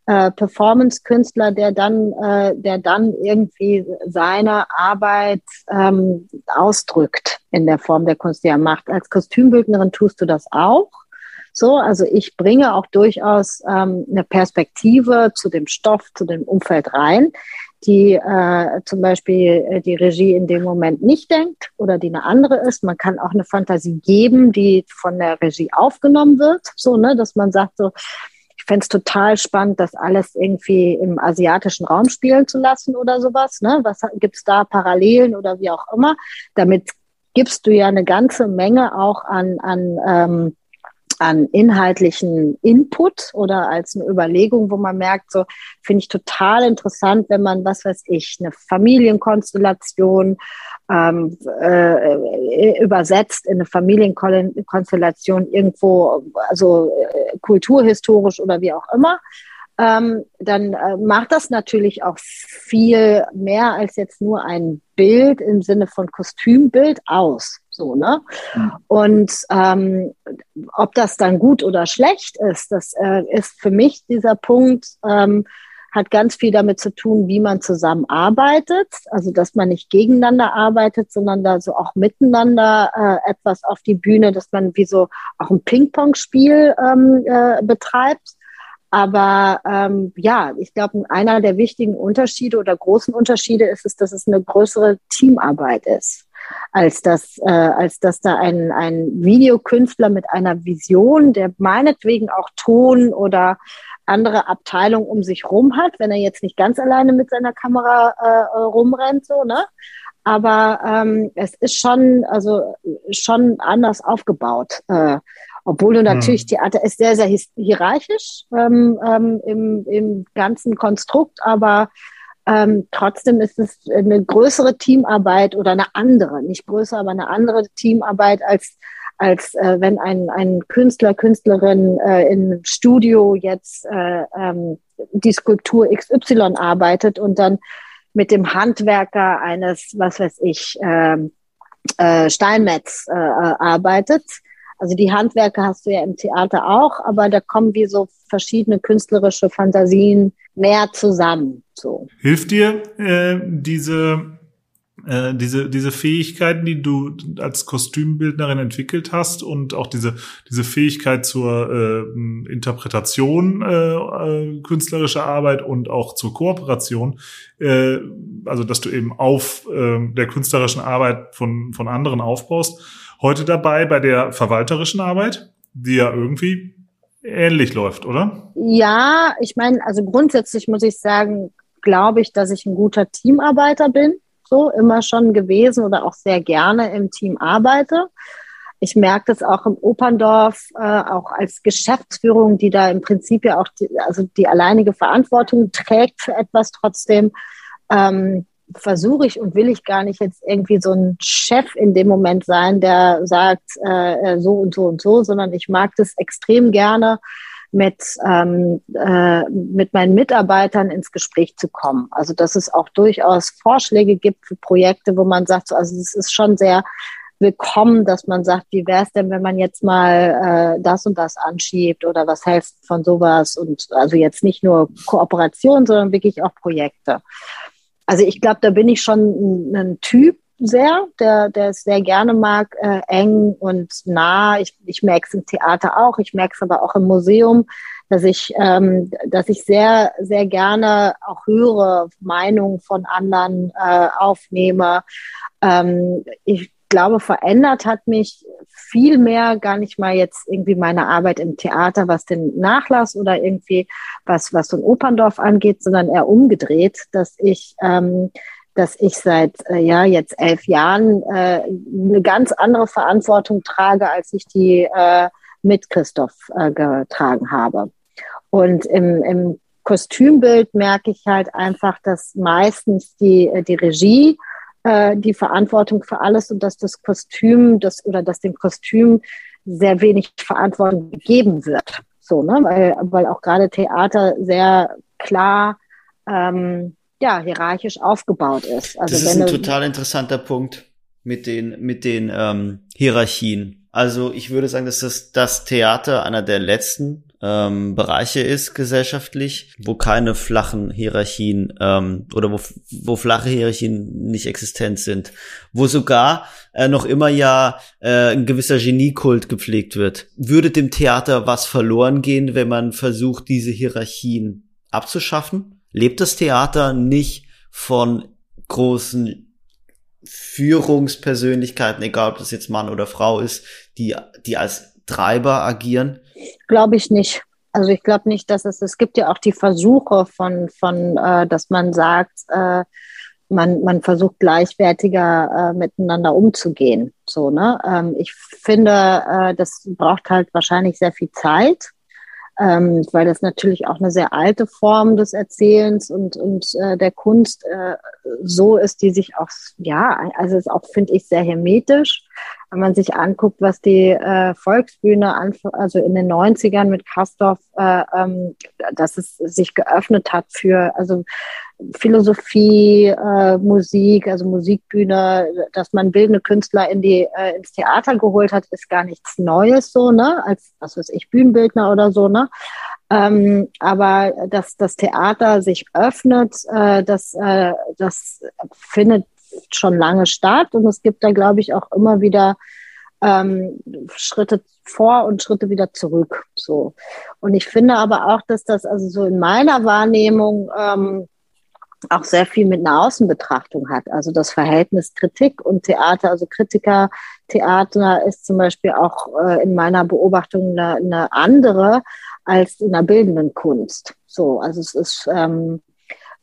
Speaker 1: äh, Performance-Künstler, der dann, äh, der dann irgendwie seine Arbeit ähm, ausdrückt in der Form der Kunst, die er macht. Als Kostümbildnerin tust du das auch. So, also ich bringe auch durchaus ähm, eine Perspektive zu dem Stoff, zu dem Umfeld rein, die äh, zum Beispiel äh, die Regie in dem Moment nicht denkt oder die eine andere ist. Man kann auch eine Fantasie geben, die von der Regie aufgenommen wird, so, ne, dass man sagt so, ich fände es total spannend, das alles irgendwie im asiatischen Raum spielen zu lassen oder sowas. Ne? Was gibt es da Parallelen oder wie auch immer? Damit gibst du ja eine ganze Menge auch an, an ähm, an inhaltlichen Input oder als eine Überlegung, wo man merkt, so finde ich total interessant, wenn man, was weiß ich, eine Familienkonstellation ähm, äh, übersetzt in eine Familienkonstellation irgendwo, also äh, kulturhistorisch oder wie auch immer ähm, dann äh, macht das natürlich auch viel mehr als jetzt nur ein Bild im Sinne von Kostümbild aus. So, ne? Mhm. Und ähm, ob das dann gut oder schlecht ist, das äh, ist für mich dieser Punkt, ähm, hat ganz viel damit zu tun, wie man zusammenarbeitet. Also, dass man nicht gegeneinander arbeitet, sondern da so auch miteinander äh, etwas auf die Bühne, dass man wie so auch ein Ping-Pong-Spiel ähm, äh, betreibt aber ähm, ja, ich glaube, einer der wichtigen Unterschiede oder großen Unterschiede ist es, dass es eine größere Teamarbeit ist, als dass, äh, als dass da ein, ein Videokünstler mit einer Vision, der meinetwegen auch Ton oder andere Abteilung um sich rum hat, wenn er jetzt nicht ganz alleine mit seiner Kamera äh, rumrennt, so, ne? Aber ähm, es ist schon, also schon anders aufgebaut. Äh, obwohl du natürlich, hm. Theater ist sehr, sehr hierarchisch ähm, ähm, im, im ganzen Konstrukt, aber ähm, trotzdem ist es eine größere Teamarbeit oder eine andere, nicht größer, aber eine andere Teamarbeit als als äh, wenn ein, ein Künstler, Künstlerin äh, im Studio jetzt äh, ähm, die Skulptur XY arbeitet und dann mit dem Handwerker eines, was weiß ich, ähm, äh, Steinmetz äh, äh arbeitet also die Handwerke hast du ja im Theater auch, aber da kommen wie so verschiedene künstlerische Fantasien mehr zusammen. So.
Speaker 3: Hilft dir äh, diese äh, diese diese Fähigkeiten, die du als Kostümbildnerin entwickelt hast und auch diese diese Fähigkeit zur äh, Interpretation äh, äh, künstlerischer Arbeit und auch zur Kooperation, äh, also dass du eben auf äh, der künstlerischen Arbeit von von anderen aufbaust heute dabei bei der verwalterischen Arbeit, die ja irgendwie ähnlich läuft, oder?
Speaker 1: Ja, ich meine, also grundsätzlich muss ich sagen, glaube ich, dass ich ein guter Teamarbeiter bin, so immer schon gewesen oder auch sehr gerne im Team arbeite. Ich merke das auch im Operndorf, äh, auch als Geschäftsführung, die da im Prinzip ja auch die, also die alleinige Verantwortung trägt für etwas trotzdem. Ähm, versuche ich und will ich gar nicht jetzt irgendwie so ein Chef in dem Moment sein, der sagt äh, so und so und so, sondern ich mag das extrem gerne, mit, ähm, äh, mit meinen Mitarbeitern ins Gespräch zu kommen. Also dass es auch durchaus Vorschläge gibt für Projekte, wo man sagt, so, also es ist schon sehr willkommen, dass man sagt, wie wäre es denn, wenn man jetzt mal äh, das und das anschiebt oder was hältst von sowas und also jetzt nicht nur Kooperation, sondern wirklich auch Projekte. Also ich glaube, da bin ich schon ein, Typ sehr, der, der es sehr gerne mag, äh, eng und nah. Ich, ich merke es im Theater auch, ich merke es aber auch im Museum, dass ich, ähm, dass ich sehr, sehr gerne auch höre, Meinungen von anderen äh, aufnehme. Ähm, ich glaube, verändert hat mich viel mehr gar nicht mal jetzt irgendwie meine Arbeit im Theater, was den Nachlass oder irgendwie was, was so ein Operndorf angeht, sondern eher umgedreht, dass ich, ähm, dass ich seit äh, ja jetzt elf Jahren äh, eine ganz andere Verantwortung trage, als ich die äh, mit Christoph äh, getragen habe. Und im, im Kostümbild merke ich halt einfach, dass meistens die, äh, die Regie äh, die Verantwortung für alles und dass das Kostüm das oder dass dem Kostüm sehr wenig Verantwortung gegeben wird. So, ne? Weil, weil auch gerade Theater sehr klar ähm, ja, hierarchisch aufgebaut ist.
Speaker 2: Also das ist ein total interessanter Punkt mit den, mit den ähm, Hierarchien. Also ich würde sagen, dass das, das Theater einer der letzten ähm, Bereiche ist gesellschaftlich, wo keine flachen Hierarchien ähm, oder wo, wo flache Hierarchien nicht existent sind, wo sogar äh, noch immer ja äh, ein gewisser Geniekult gepflegt wird. Würde dem Theater was verloren gehen, wenn man versucht, diese Hierarchien abzuschaffen? Lebt das Theater nicht von großen Führungspersönlichkeiten, egal ob das jetzt Mann oder Frau ist, die, die als Treiber agieren?
Speaker 1: Glaube ich nicht. Also ich glaube nicht, dass es, es gibt ja auch die Versuche von, von äh, dass man sagt, äh, man, man versucht gleichwertiger äh, miteinander umzugehen. So, ne? Ähm, ich finde, äh, das braucht halt wahrscheinlich sehr viel Zeit ähm, weil das natürlich auch eine sehr alte Form des Erzählens und, und äh, der Kunst äh, so ist, die sich auch, ja, also ist auch, finde ich, sehr hermetisch. Wenn man sich anguckt, was die äh, Volksbühne, also in den 90ern mit Kastorf, äh, ähm, dass es sich geöffnet hat für, also Philosophie, äh, Musik, also Musikbühne, dass man bildende Künstler in die, äh, ins Theater geholt hat, ist gar nichts Neues so, ne? Als, was weiß ich, Bühnenbildner oder so, ne? Ähm, aber dass das Theater sich öffnet, äh, das, äh, das findet schon lange statt und es gibt da, glaube ich, auch immer wieder ähm, Schritte vor und Schritte wieder zurück. So. Und ich finde aber auch, dass das also so in meiner Wahrnehmung ähm, auch sehr viel mit einer Außenbetrachtung hat. Also das Verhältnis Kritik und Theater, also Kritiker, Theater ist zum Beispiel auch äh, in meiner Beobachtung eine, eine, andere als in der bildenden Kunst. So, also es ist ähm,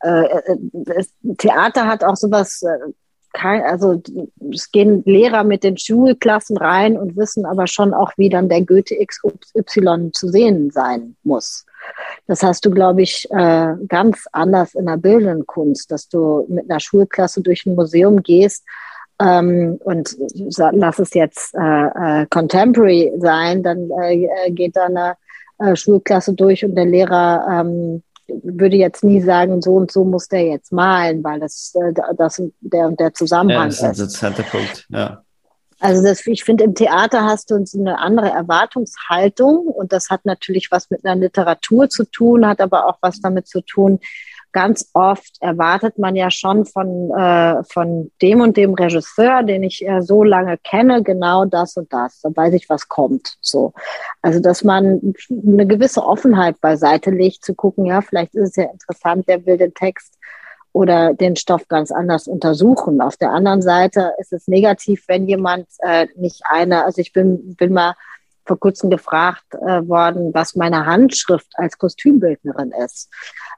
Speaker 1: äh, äh Theater hat auch sowas äh, kein, also es gehen Lehrer mit den Schulklassen rein und wissen aber schon auch, wie dann der Goethe XY zu sehen sein muss. Das hast du, glaube ich, äh, ganz anders in der bildenden Kunst, dass du mit einer Schulklasse durch ein Museum gehst ähm, und lass es jetzt äh, äh, Contemporary sein, dann äh, geht da eine Schulklasse durch und der Lehrer ähm, würde jetzt nie sagen, so und so muss der jetzt malen, weil das, äh, das der und der Zusammenhang ja, das ist.
Speaker 2: Ein Punkt, ja.
Speaker 1: Also das, ich finde, im Theater hast du eine andere Erwartungshaltung und das hat natürlich was mit einer Literatur zu tun, hat aber auch was damit zu tun, ganz oft erwartet man ja schon von, äh, von dem und dem Regisseur, den ich äh, so lange kenne, genau das und das. Da weiß ich, was kommt. So. Also, dass man eine gewisse Offenheit beiseite legt, zu gucken, ja, vielleicht ist es ja interessant, der will den Text oder den Stoff ganz anders untersuchen. Auf der anderen Seite ist es negativ, wenn jemand äh, nicht eine, also ich bin, bin mal vor kurzem gefragt äh, worden, was meine Handschrift als Kostümbildnerin ist,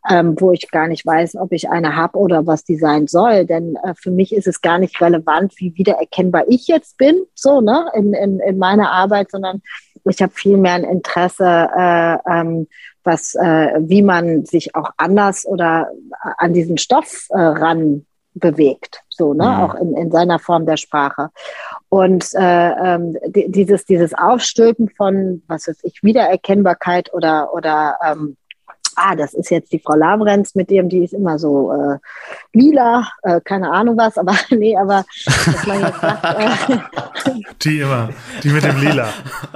Speaker 1: ähm, wo ich gar nicht weiß, ob ich eine habe oder was die sein soll. Denn äh, für mich ist es gar nicht relevant, wie wiedererkennbar ich jetzt bin, so ne, in, in, in meiner Arbeit, sondern ich habe viel mehr ein Interesse, äh, ähm, was, äh, wie man sich auch anders oder an diesen Stoff äh, ran bewegt, so, ne, mhm. auch in, in seiner Form der Sprache. Und äh, ähm, dieses, dieses Aufstülpen von, was weiß ich, Wiedererkennbarkeit oder, oder ähm, ah, das ist jetzt die Frau Lavrenz mit dem, die ist immer so äh, lila, äh, keine Ahnung was, aber [laughs] nee, aber dass man jetzt sagt,
Speaker 3: äh, [laughs] die immer, die mit dem lila,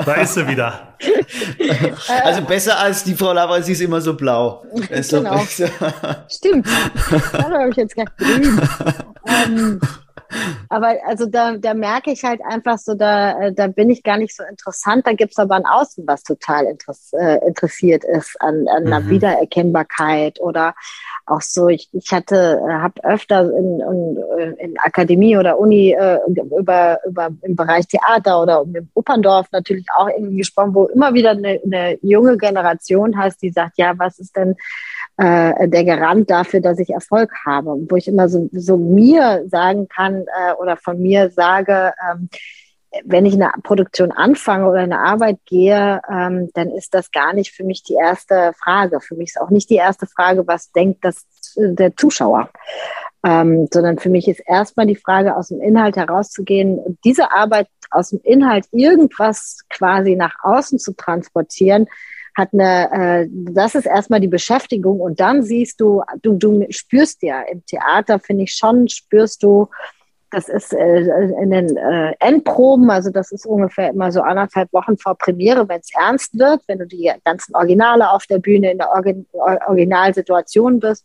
Speaker 3: da ist sie wieder. [laughs]
Speaker 2: Also besser als die Frau Lavrenz, die ist immer so blau. Ist genau.
Speaker 1: Stimmt. Da habe ich jetzt gleich grün. Ähm, aber also da, da merke ich halt einfach so, da, äh, da bin ich gar nicht so interessant. Da gibt es aber ein Außen, was total interess äh, interessiert ist an, an mhm. einer Wiedererkennbarkeit oder auch so, ich, ich hatte, äh, habe öfter in, in, in Akademie oder Uni äh, über, über im Bereich Theater oder im Operndorf natürlich auch irgendwie gesprochen, wo immer wieder eine, eine junge Generation heißt, die sagt, ja, was ist denn äh, der Garant dafür, dass ich Erfolg habe. Wo ich immer so, so mir sagen kann äh, oder von mir sage, ähm, wenn ich eine Produktion anfange oder eine Arbeit gehe, ähm, dann ist das gar nicht für mich die erste Frage. Für mich ist auch nicht die erste Frage, was denkt das der Zuschauer. Ähm, sondern für mich ist erstmal die Frage, aus dem Inhalt herauszugehen und diese Arbeit aus dem Inhalt irgendwas quasi nach außen zu transportieren, hat eine, äh, das ist erstmal die Beschäftigung und dann siehst du, du, du spürst ja im Theater, finde ich schon, spürst du, das ist äh, in den äh, Endproben, also das ist ungefähr immer so anderthalb Wochen vor Premiere, wenn es ernst wird, wenn du die ganzen Originale auf der Bühne in der Origin Originalsituation bist,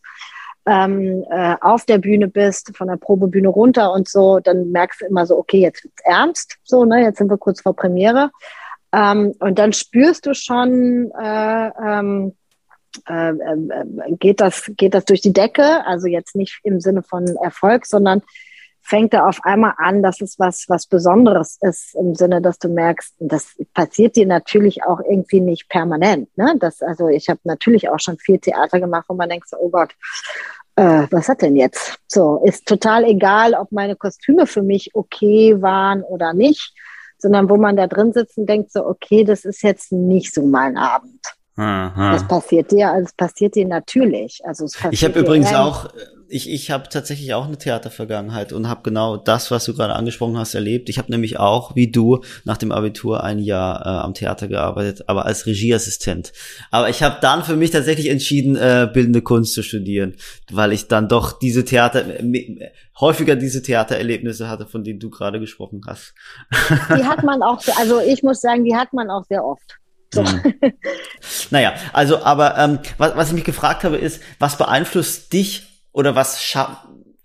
Speaker 1: ähm, äh, auf der Bühne bist, von der Probebühne runter und so, dann merkst du immer so, okay, jetzt wird's ernst, so, ne, jetzt sind wir kurz vor Premiere. Ähm, und dann spürst du schon, äh, ähm, äh, äh, geht, das, geht das durch die Decke, also jetzt nicht im Sinne von Erfolg, sondern fängt er auf einmal an, dass es was, was Besonderes ist, im Sinne, dass du merkst, das passiert dir natürlich auch irgendwie nicht permanent. Ne? Das, also ich habe natürlich auch schon viel Theater gemacht, wo man denkt, so, oh Gott, äh, was hat denn jetzt? So, ist total egal, ob meine Kostüme für mich okay waren oder nicht sondern wo man da drin sitzt und denkt so, okay, das ist jetzt nicht so mein Abend. Aha. Das passiert dir, also es passiert dir natürlich. Also es
Speaker 2: ich habe übrigens auch, ich, ich habe tatsächlich auch eine Theatervergangenheit und habe genau das, was du gerade angesprochen hast, erlebt. Ich habe nämlich auch, wie du, nach dem Abitur ein Jahr äh, am Theater gearbeitet, aber als Regieassistent. Aber ich habe dann für mich tatsächlich entschieden, äh, bildende Kunst zu studieren, weil ich dann doch diese Theater, häufiger diese Theatererlebnisse hatte, von denen du gerade gesprochen hast.
Speaker 1: Die hat man auch, also ich muss sagen, die hat man auch sehr oft. So. Hm.
Speaker 2: Naja, also, aber ähm, was, was ich mich gefragt habe, ist, was beeinflusst dich oder was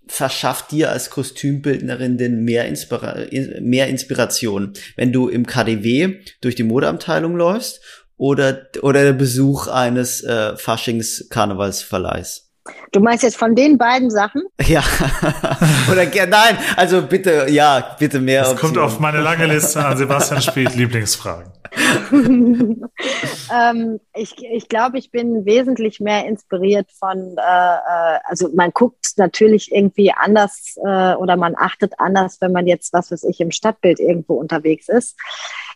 Speaker 2: verschafft dir als Kostümbildnerin denn mehr, Inspira mehr Inspiration, wenn du im KDW durch die Modeabteilung läufst oder, oder der Besuch eines äh, Faschings-Karnevalsverleihs?
Speaker 1: Du meinst jetzt von den beiden Sachen?
Speaker 2: Ja. [laughs] Oder nein, also bitte, ja, bitte mehr.
Speaker 3: Das kommt auf meine lange Liste an Sebastian Spielt Lieblingsfragen. [laughs]
Speaker 1: ähm, ich ich glaube, ich bin wesentlich mehr inspiriert von, äh, äh, also man guckt natürlich irgendwie anders äh, oder man achtet anders, wenn man jetzt, was weiß ich, im Stadtbild irgendwo unterwegs ist.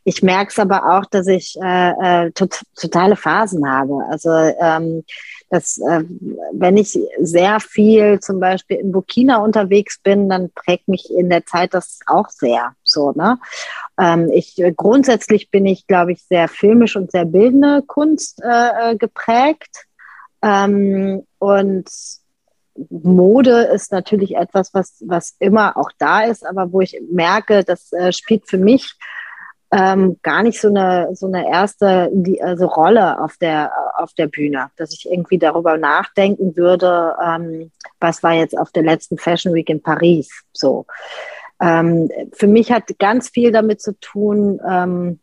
Speaker 1: Ich merke es aber auch, dass ich äh, äh, tot, totale Phasen habe. Also ähm, dass äh, wenn ich sehr viel zum Beispiel in Burkina unterwegs bin, dann prägt mich in der Zeit das auch sehr. So, ne? Ähm, ich grundsätzlich bin ich, glaube ich, sehr filmisch und sehr bildende Kunst äh, äh, geprägt. Ähm, und Mode ist natürlich etwas, was, was immer auch da ist, aber wo ich merke, das äh, spielt für mich ähm, gar nicht so eine so eine erste also Rolle auf der auf der Bühne, dass ich irgendwie darüber nachdenken würde, ähm, was war jetzt auf der letzten Fashion Week in Paris so. Ähm, für mich hat ganz viel damit zu tun, ähm,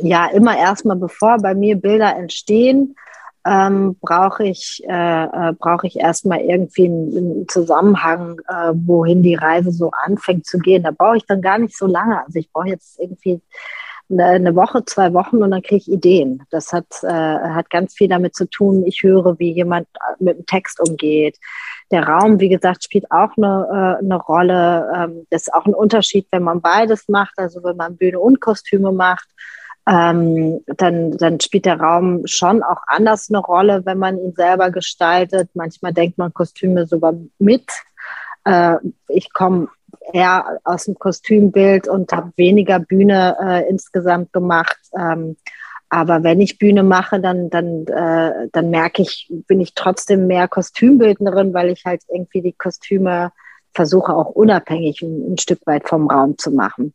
Speaker 1: ja immer erstmal bevor bei mir Bilder entstehen, ähm, brauche ich, äh, äh, brauche ich erstmal irgendwie einen, einen Zusammenhang, äh, wohin die Reise so anfängt zu gehen. Da brauche ich dann gar nicht so lange. Also ich brauche jetzt irgendwie eine Woche, zwei Wochen und dann kriege ich Ideen. Das hat, äh, hat ganz viel damit zu tun. Ich höre, wie jemand mit dem Text umgeht. Der Raum, wie gesagt, spielt auch eine, äh, eine Rolle. Ähm, das ist auch ein Unterschied, wenn man beides macht, also wenn man Bühne und Kostüme macht. Ähm, dann, dann spielt der Raum schon auch anders eine Rolle, wenn man ihn selber gestaltet. Manchmal denkt man Kostüme sogar mit. Äh, ich komme eher aus dem Kostümbild und habe weniger Bühne äh, insgesamt gemacht. Ähm, aber wenn ich Bühne mache, dann, dann, äh, dann merke ich, bin ich trotzdem mehr Kostümbildnerin, weil ich halt irgendwie die Kostüme versuche auch unabhängig ein, ein Stück weit vom Raum zu machen.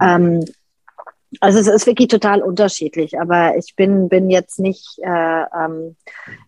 Speaker 1: Ähm, also es ist wirklich total unterschiedlich, aber ich bin, bin jetzt nicht äh, ähm,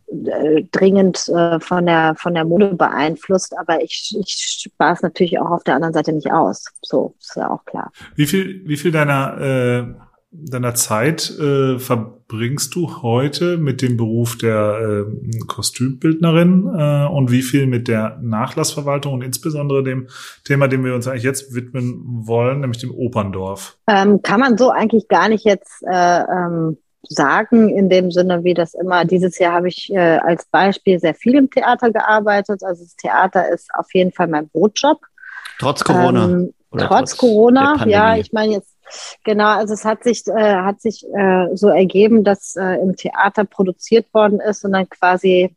Speaker 1: äh, dringend äh, von, der, von der Mode beeinflusst, aber ich, ich spare es natürlich auch auf der anderen Seite nicht aus. So, ist ja auch klar.
Speaker 3: Wie viel, wie viel deiner äh, deiner Zeit äh, verbringst du heute mit dem Beruf der äh, Kostümbildnerin äh, und wie viel mit der Nachlassverwaltung und insbesondere dem Thema, dem wir uns eigentlich jetzt widmen wollen, nämlich dem Operndorf?
Speaker 1: Ähm, kann man so eigentlich gar nicht jetzt äh, ähm, sagen, in dem Sinne, wie das immer. Dieses Jahr habe ich äh, als Beispiel sehr viel im Theater gearbeitet. Also das Theater ist auf jeden Fall mein Brotjob.
Speaker 2: Trotz Corona. Ähm,
Speaker 1: trotz, trotz Corona, ja, ich meine jetzt Genau, also es hat sich, äh, hat sich äh, so ergeben, dass äh, im Theater produziert worden ist und dann quasi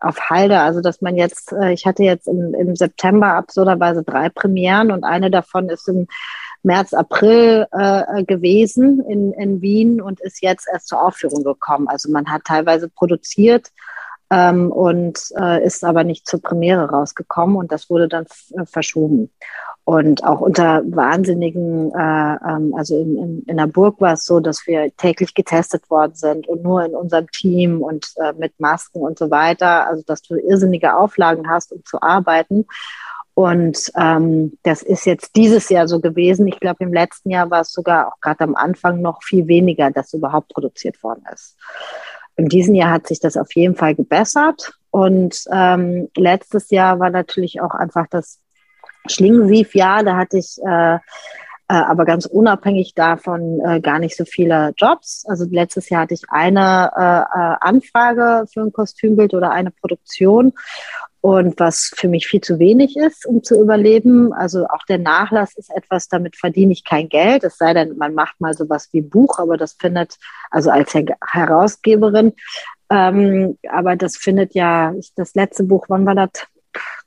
Speaker 1: auf Halde, also dass man jetzt, äh, ich hatte jetzt im, im September absurderweise drei Premieren und eine davon ist im März, April äh, gewesen in, in Wien und ist jetzt erst zur Aufführung gekommen. Also man hat teilweise produziert ähm, und äh, ist aber nicht zur Premiere rausgekommen und das wurde dann verschoben. Und auch unter wahnsinnigen, äh, ähm, also in, in, in der Burg war es so, dass wir täglich getestet worden sind und nur in unserem Team und äh, mit Masken und so weiter, also dass du irrsinnige Auflagen hast, um zu arbeiten. Und ähm, das ist jetzt dieses Jahr so gewesen. Ich glaube, im letzten Jahr war es sogar auch gerade am Anfang noch viel weniger, dass überhaupt produziert worden ist. In diesem Jahr hat sich das auf jeden Fall gebessert. Und ähm, letztes Jahr war natürlich auch einfach das Schlingensief, ja, da hatte ich äh, aber ganz unabhängig davon äh, gar nicht so viele Jobs. Also letztes Jahr hatte ich eine äh, äh, Anfrage für ein Kostümbild oder eine Produktion und was für mich viel zu wenig ist, um zu überleben. Also auch der Nachlass ist etwas, damit verdiene ich kein Geld. Es sei denn, man macht mal sowas wie Buch, aber das findet, also als Herausgeberin, ähm, aber das findet ja, das letzte Buch, wann war das?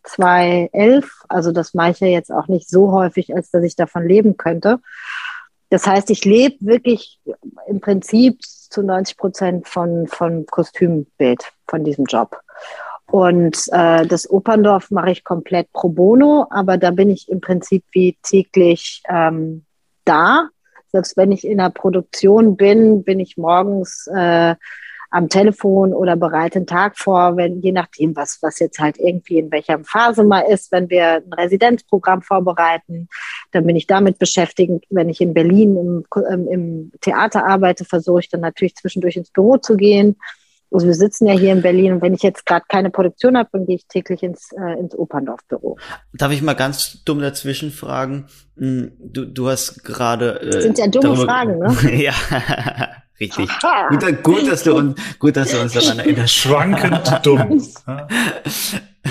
Speaker 1: 2011. Also das mache ich ja jetzt auch nicht so häufig, als dass ich davon leben könnte. Das heißt, ich lebe wirklich im Prinzip zu 90 Prozent von, von Kostümbild, von diesem Job. Und äh, das Operndorf mache ich komplett pro bono, aber da bin ich im Prinzip wie täglich ähm, da. Selbst wenn ich in der Produktion bin, bin ich morgens äh, am Telefon oder bereite einen Tag vor, wenn, je nachdem, was, was jetzt halt irgendwie in welcher Phase mal ist, wenn wir ein Residenzprogramm vorbereiten, dann bin ich damit beschäftigt. Wenn ich in Berlin im, ähm, im Theater arbeite, versuche ich dann natürlich zwischendurch ins Büro zu gehen. Also wir sitzen ja hier in Berlin und wenn ich jetzt gerade keine Produktion habe, dann gehe ich täglich ins, äh, ins Operndorf-Büro.
Speaker 2: Darf ich mal ganz dumm dazwischen fragen? Hm, du, du hast gerade.
Speaker 1: Äh, das sind ja dumme darüber, Fragen, ne? [laughs]
Speaker 2: ja. Richtig. [laughs] Gut, gut, dass du uns, gut, dass du uns daran erinnerst.
Speaker 3: Schwankend dumm.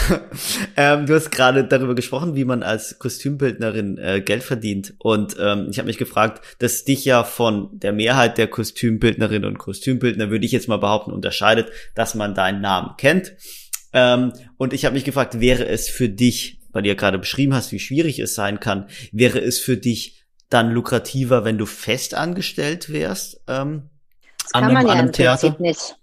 Speaker 3: [laughs]
Speaker 2: ähm, du hast gerade darüber gesprochen, wie man als Kostümbildnerin äh, Geld verdient. Und ähm, ich habe mich gefragt, dass dich ja von der Mehrheit der Kostümbildnerinnen und Kostümbildner, würde ich jetzt mal behaupten, unterscheidet, dass man deinen Namen kennt. Ähm, und ich habe mich gefragt, wäre es für dich, weil du ja gerade beschrieben hast, wie schwierig es sein kann, wäre es für dich dann lukrativer, wenn du fest angestellt wärst? Ähm,
Speaker 1: das kann man ja im Theater? Prinzip nicht.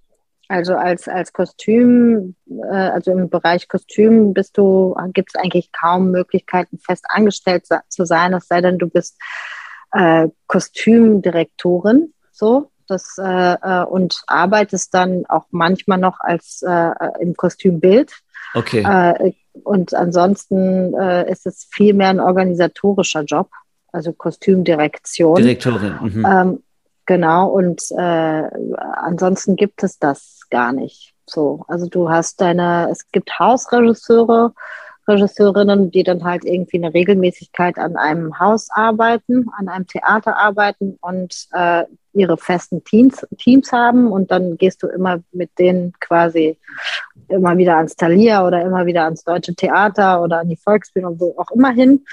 Speaker 1: Also als, als Kostüm, äh, also im Bereich Kostüm bist du, gibt es eigentlich kaum Möglichkeiten, fest angestellt zu sein, es sei denn, du bist äh, Kostümdirektorin, so, das, äh, äh, und arbeitest dann auch manchmal noch als äh, im Kostümbild.
Speaker 2: Okay.
Speaker 1: Äh, und ansonsten äh, ist es viel mehr ein organisatorischer Job, also Kostümdirektion.
Speaker 2: Direktorin. Mhm.
Speaker 1: Ähm, Genau, und äh, ansonsten gibt es das gar nicht. So, also du hast deine, es gibt Hausregisseure Regisseurinnen, die dann halt irgendwie eine Regelmäßigkeit an einem Haus arbeiten, an einem Theater arbeiten und äh, ihre festen Teams, Teams haben und dann gehst du immer mit denen quasi immer wieder ans Thalia oder immer wieder ans Deutsche Theater oder an die Volksbühne und wo auch immer hin.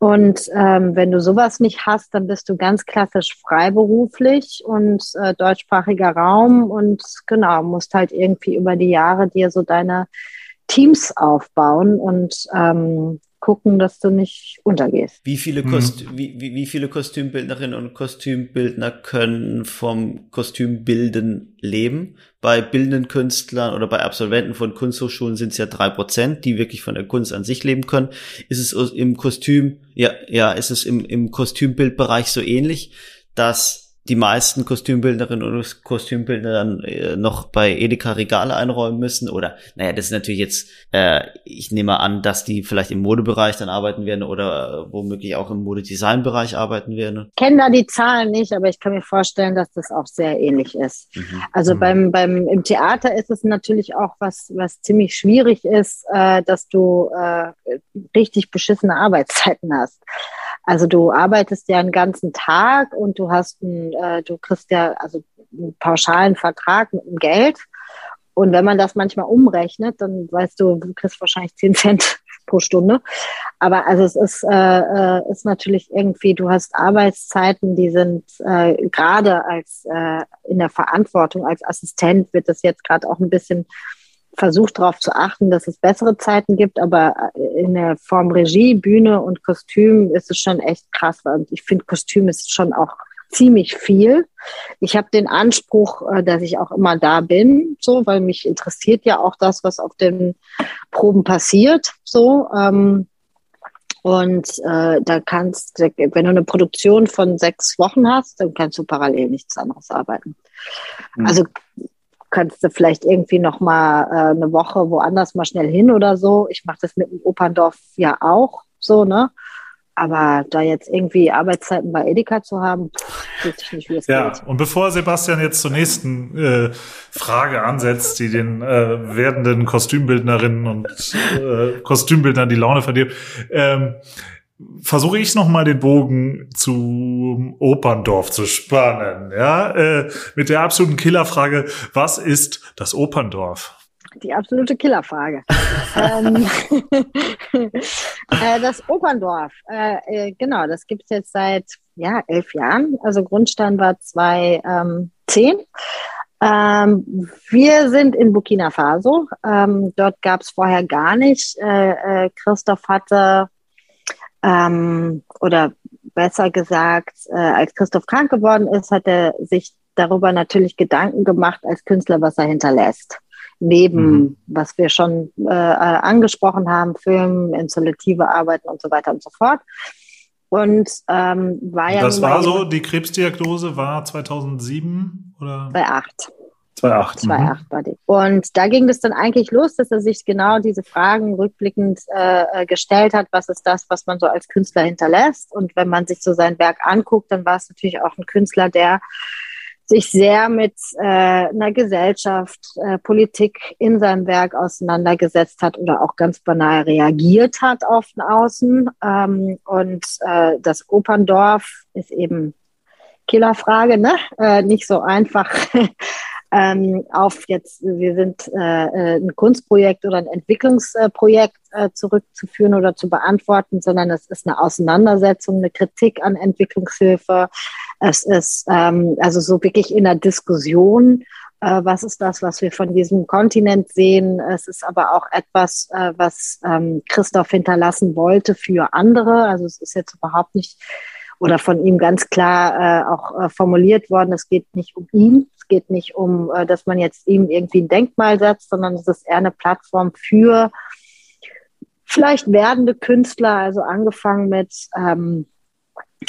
Speaker 1: Und ähm, wenn du sowas nicht hast, dann bist du ganz klassisch freiberuflich und äh, deutschsprachiger Raum und genau, musst halt irgendwie über die Jahre dir so deine Teams aufbauen und ähm, gucken, dass du nicht untergehst.
Speaker 2: Wie viele. Kost mhm. wie, wie, wie viele Kostümbildnerinnen und Kostümbildner können vom Kostümbilden leben? Bei bildenden Künstlern oder bei Absolventen von Kunsthochschulen sind es ja drei Prozent, die wirklich von der Kunst an sich leben können. Ist es im Kostüm, ja, ja, ist es im, im Kostümbildbereich so ähnlich, dass die meisten Kostümbildnerinnen und Kostümbildner dann äh, noch bei Edeka Regale einräumen müssen oder naja, das ist natürlich jetzt, äh, ich nehme an, dass die vielleicht im Modebereich dann arbeiten werden oder äh, womöglich auch im Modedesignbereich arbeiten werden.
Speaker 1: Ich kenne da die Zahlen nicht, aber ich kann mir vorstellen, dass das auch sehr ähnlich ist. Mhm. Also mhm. beim, beim im Theater ist es natürlich auch was, was ziemlich schwierig ist, äh, dass du äh, richtig beschissene Arbeitszeiten hast. Also du arbeitest ja einen ganzen Tag und du hast ein, äh, du kriegst ja also einen pauschalen Vertrag mit dem Geld. Und wenn man das manchmal umrechnet, dann weißt du, du kriegst wahrscheinlich 10 Cent [laughs] pro Stunde. Aber also es ist, äh, äh, ist natürlich irgendwie, du hast Arbeitszeiten, die sind äh, gerade als äh, in der Verantwortung als Assistent wird das jetzt gerade auch ein bisschen versucht darauf zu achten, dass es bessere Zeiten gibt, aber in der Form Regie, Bühne und Kostüm ist es schon echt krass. Und ich finde, Kostüm ist schon auch ziemlich viel. Ich habe den Anspruch, äh, dass ich auch immer da bin, so, weil mich interessiert ja auch das, was auf den Proben passiert, so. Ähm, und äh, da kannst, wenn du eine Produktion von sechs Wochen hast, dann kannst du parallel nichts anderes arbeiten. Mhm. Also kannst du vielleicht irgendwie noch mal äh, eine Woche woanders mal schnell hin oder so. Ich mache das mit dem Operndorf ja auch so, ne? Aber da jetzt irgendwie Arbeitszeiten bei Edeka zu haben, weiß ich nicht, wie es
Speaker 3: ja, geht. und bevor Sebastian jetzt zur nächsten äh, Frage ansetzt, die den äh, werdenden Kostümbildnerinnen und äh, Kostümbildnern die Laune verdirbt, ähm, versuche ich noch mal den Bogen zum Operndorf zu spannen, ja, äh, mit der absoluten Killerfrage, was ist das Operndorf?
Speaker 1: Die absolute Killerfrage. [laughs] ähm, [laughs] äh, das Operndorf, äh, äh, genau, das gibt es jetzt seit ja, elf Jahren. Also Grundstein war 2010. Ähm, wir sind in Burkina Faso. Ähm, dort gab es vorher gar nicht. Äh, Christoph hatte ähm, oder besser gesagt, äh, als Christoph krank geworden ist, hat er sich darüber natürlich Gedanken gemacht als Künstler, was er hinterlässt. Neben, mhm. was wir schon äh, angesprochen haben, Film, installative Arbeiten und so weiter und so fort. Und ähm, war ja.
Speaker 3: Das war so, die Krebsdiagnose war 2007 oder?
Speaker 1: 2008.
Speaker 3: 2008.
Speaker 1: 2008 mhm. war. Und da ging es dann eigentlich los, dass er sich genau diese Fragen rückblickend äh, äh, gestellt hat, was ist das, was man so als Künstler hinterlässt. Und wenn man sich so sein Werk anguckt, dann war es natürlich auch ein Künstler, der sich sehr mit äh, einer Gesellschaft, äh, Politik in seinem Werk auseinandergesetzt hat oder auch ganz banal reagiert hat auf den Außen. Ähm, und äh, das Operndorf ist eben Killerfrage, ne? Äh, nicht so einfach [laughs] ähm, auf jetzt, wir sind äh, äh, ein Kunstprojekt oder ein Entwicklungsprojekt äh, zurückzuführen oder zu beantworten, sondern es ist eine Auseinandersetzung, eine Kritik an Entwicklungshilfe. Es ist ähm, also so wirklich in der Diskussion, äh, was ist das, was wir von diesem Kontinent sehen. Es ist aber auch etwas, äh, was ähm, Christoph hinterlassen wollte für andere. Also es ist jetzt überhaupt nicht oder von ihm ganz klar äh, auch äh, formuliert worden, es geht nicht um ihn, geht nicht um, äh, dass man jetzt ihm irgendwie ein Denkmal setzt, sondern es ist eher eine Plattform für vielleicht werdende Künstler, also angefangen mit ähm,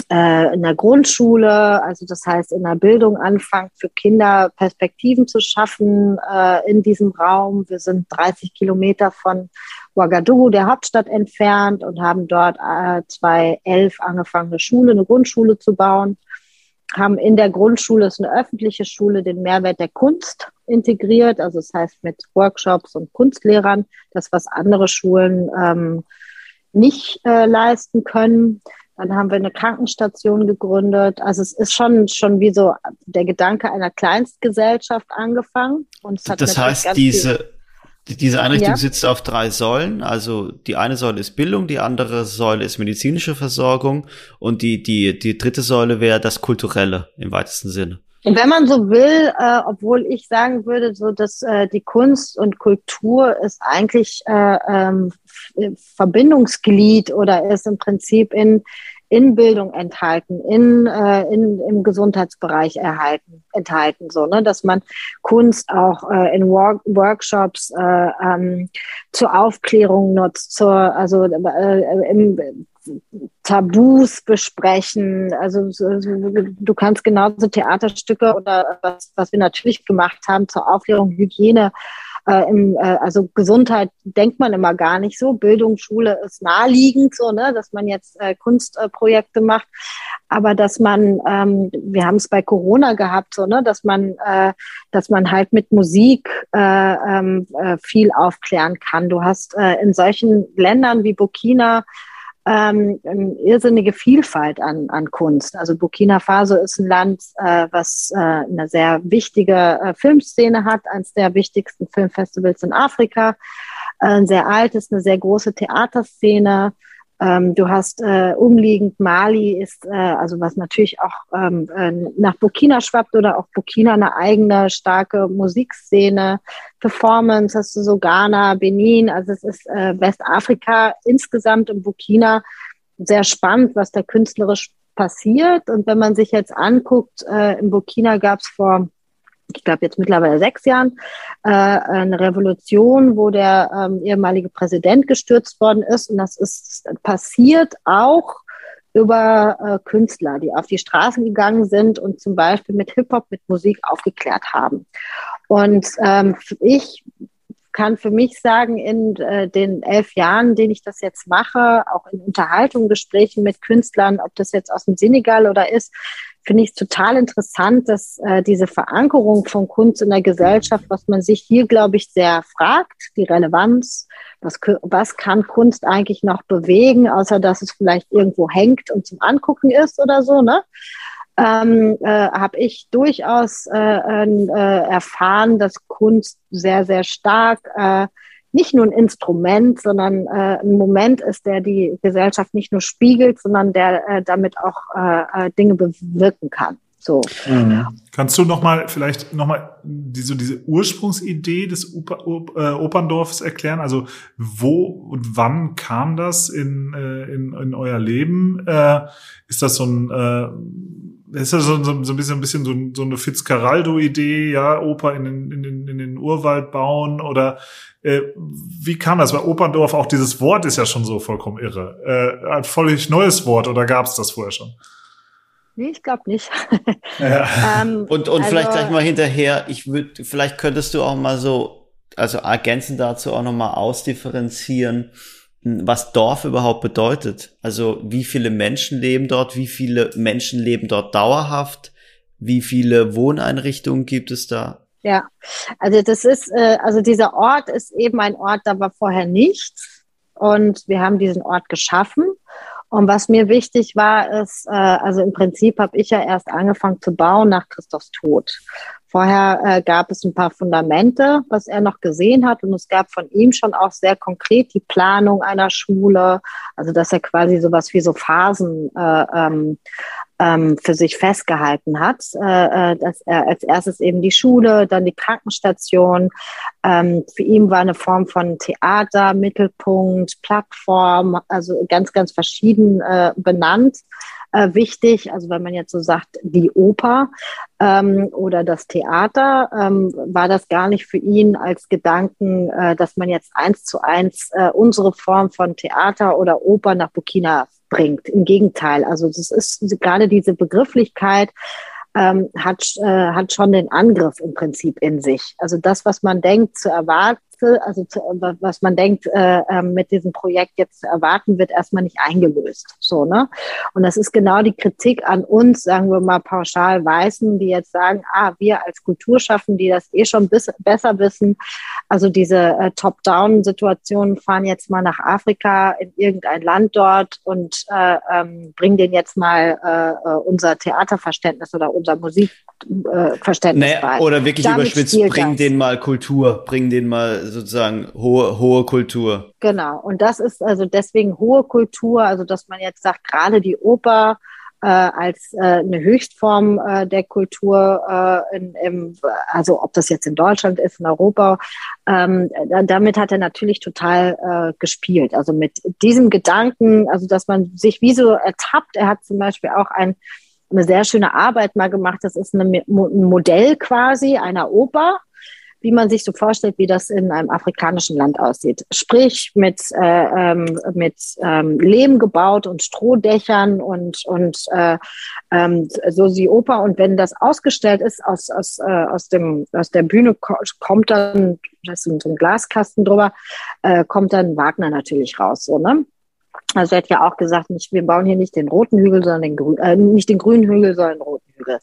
Speaker 1: äh, in der Grundschule, also das heißt in der Bildung anfangen, für Kinder Perspektiven zu schaffen äh, in diesem Raum. Wir sind 30 Kilometer von Ouagadougou, der Hauptstadt, entfernt und haben dort äh, 2011 angefangen, eine Schule, eine Grundschule zu bauen haben in der Grundschule, es ist eine öffentliche Schule, den Mehrwert der Kunst integriert. Also das heißt mit Workshops und Kunstlehrern, das, was andere Schulen ähm, nicht äh, leisten können. Dann haben wir eine Krankenstation gegründet. Also es ist schon, schon wie so der Gedanke einer Kleinstgesellschaft angefangen.
Speaker 2: Und das heißt, diese, diese Einrichtung ja. sitzt auf drei Säulen. Also die eine Säule ist Bildung, die andere Säule ist medizinische Versorgung und die, die, die dritte Säule wäre das Kulturelle im weitesten Sinne.
Speaker 1: Wenn man so will, äh, obwohl ich sagen würde, so dass äh, die Kunst und Kultur ist eigentlich äh, ähm, Verbindungsglied oder ist im Prinzip in in Bildung enthalten, in, äh, in, im Gesundheitsbereich erhalten, enthalten, so, ne, dass man Kunst auch äh, in Work Workshops äh, ähm, zur Aufklärung nutzt, zur, also äh, im, Tabus besprechen. Also du kannst genauso Theaterstücke oder was, was wir natürlich gemacht haben zur Aufklärung, Hygiene äh, im, äh, also Gesundheit denkt man immer gar nicht so. Bildung, Schule ist naheliegend so, ne, dass man jetzt äh, Kunstprojekte macht. Aber dass man, ähm, wir haben es bei Corona gehabt, so, ne, dass man, äh, dass man halt mit Musik äh, ähm, äh, viel aufklären kann. Du hast in solchen Ländern wie Burkina ähm, eine irrsinnige Vielfalt an, an Kunst. Also Burkina Faso ist ein Land, äh, was äh, eine sehr wichtige äh, Filmszene hat, eines der wichtigsten Filmfestivals in Afrika, äh, ein sehr altes, eine sehr große Theaterszene. Ähm, du hast äh, umliegend Mali ist, äh, also was natürlich auch ähm, äh, nach Burkina schwappt oder auch Burkina eine eigene starke Musikszene, Performance, hast du so Ghana, Benin, also es ist äh, Westafrika insgesamt und Burkina sehr spannend, was da künstlerisch passiert. Und wenn man sich jetzt anguckt, äh, in Burkina gab es vor ich glaube jetzt mittlerweile sechs Jahren, äh, eine Revolution, wo der ähm, ehemalige Präsident gestürzt worden ist. Und das ist passiert auch über äh, Künstler, die auf die Straßen gegangen sind und zum Beispiel mit Hip-Hop, mit Musik aufgeklärt haben. Und ähm, ich kann für mich sagen, in äh, den elf Jahren, den ich das jetzt mache, auch in Unterhaltung, Gesprächen mit Künstlern, ob das jetzt aus dem Senegal oder ist, finde ich total interessant, dass äh, diese Verankerung von Kunst in der Gesellschaft, was man sich hier, glaube ich, sehr fragt, die Relevanz, was, was kann Kunst eigentlich noch bewegen, außer dass es vielleicht irgendwo hängt und zum Angucken ist oder so, ne? Ähm, äh, habe ich durchaus äh, äh, erfahren, dass Kunst sehr, sehr stark äh, nicht nur ein Instrument, sondern äh, ein Moment ist, der die Gesellschaft nicht nur spiegelt, sondern der äh, damit auch äh, äh Dinge bewirken kann. So.
Speaker 3: Mhm. Kannst du noch mal vielleicht noch mal diese, diese Ursprungsidee des Oper, äh, Operndorfs erklären? Also wo und wann kam das in, äh, in, in euer Leben? Äh, ist das so ein äh, ist das so, so, so ein bisschen, ein bisschen so, so eine Fitzcarraldo-Idee, ja, Oper in den, in, den, in den Urwald bauen oder äh, wie kam das? Weil Operndorf, auch dieses Wort ist ja schon so vollkommen irre. Äh, ein völlig neues Wort oder gab es das vorher schon?
Speaker 1: Nee, ich glaube nicht. [laughs]
Speaker 2: Ja. ähm, und und also, vielleicht gleich mal hinterher, ich würde, vielleicht könntest du auch mal so, also ergänzend dazu auch nochmal ausdifferenzieren, was Dorf überhaupt bedeutet. Also wie viele Menschen leben dort, wie viele Menschen leben dort dauerhaft, wie viele Wohneinrichtungen gibt es da?
Speaker 1: Ja, also das ist, äh, also dieser Ort ist eben ein Ort, da war vorher nichts und wir haben diesen Ort geschaffen. Und was mir wichtig war, ist, äh, also im Prinzip habe ich ja erst angefangen zu bauen nach Christophs Tod. Vorher äh, gab es ein paar Fundamente, was er noch gesehen hat. Und es gab von ihm schon auch sehr konkret die Planung einer Schule. Also, dass er quasi sowas wie so Phasen äh, ähm, ähm, für sich festgehalten hat. Äh, äh, dass er als erstes eben die Schule, dann die Krankenstation. Ähm, für ihn war eine Form von Theater, Mittelpunkt, Plattform, also ganz, ganz verschieden äh, benannt äh, wichtig. Also wenn man jetzt so sagt, die Oper ähm, oder das Theater, ähm, war das gar nicht für ihn als Gedanken, äh, dass man jetzt eins zu eins äh, unsere Form von Theater oder Oper nach Burkina bringt. Im Gegenteil, also das ist gerade diese Begrifflichkeit, ähm, hat, äh, hat schon den Angriff im Prinzip in sich. Also das, was man denkt zu erwarten, Nächste, also zu, was man denkt, äh, ähm, mit diesem Projekt jetzt zu erwarten, wird erstmal nicht eingelöst. So, ne? Und das ist genau die Kritik an uns, sagen wir mal pauschal Weißen, die jetzt sagen, ah, wir als Kulturschaffen, die das eh schon bis, besser wissen, also diese äh, Top-Down-Situationen fahren jetzt mal nach Afrika in irgendein Land dort und äh, ähm, bringen denen jetzt mal äh, äh unser Theaterverständnis oder unser Musikverständnis
Speaker 2: äh, bei. Oder wirklich Damit überspitzt, bring denen mal Kultur, bring denen mal sozusagen hohe, hohe Kultur.
Speaker 1: Genau. Und das ist also deswegen hohe Kultur, also dass man jetzt sagt, gerade die Oper, äh, als äh, eine Höchstform äh, der Kultur, äh, in, im, also ob das jetzt in Deutschland ist, in Europa. Ähm, damit hat er natürlich total äh, gespielt. Also mit diesem Gedanken, also dass man sich wie so ertappt. Er hat zum Beispiel auch ein, eine sehr schöne Arbeit mal gemacht. Das ist eine, ein Modell quasi einer Oper wie man sich so vorstellt, wie das in einem afrikanischen Land aussieht. Sprich mit, äh, ähm, mit ähm, Lehm gebaut und Strohdächern und, und äh, ähm, so die Oper. Und wenn das ausgestellt ist, aus, aus, äh, aus, dem, aus der Bühne kommt dann, das ist so ein Glaskasten drüber, äh, kommt dann Wagner natürlich raus. So, ne? Also er hat ja auch gesagt, nicht, wir bauen hier nicht den roten Hügel, sondern den grün, äh, nicht den grünen Hügel, sondern den roten Hügel.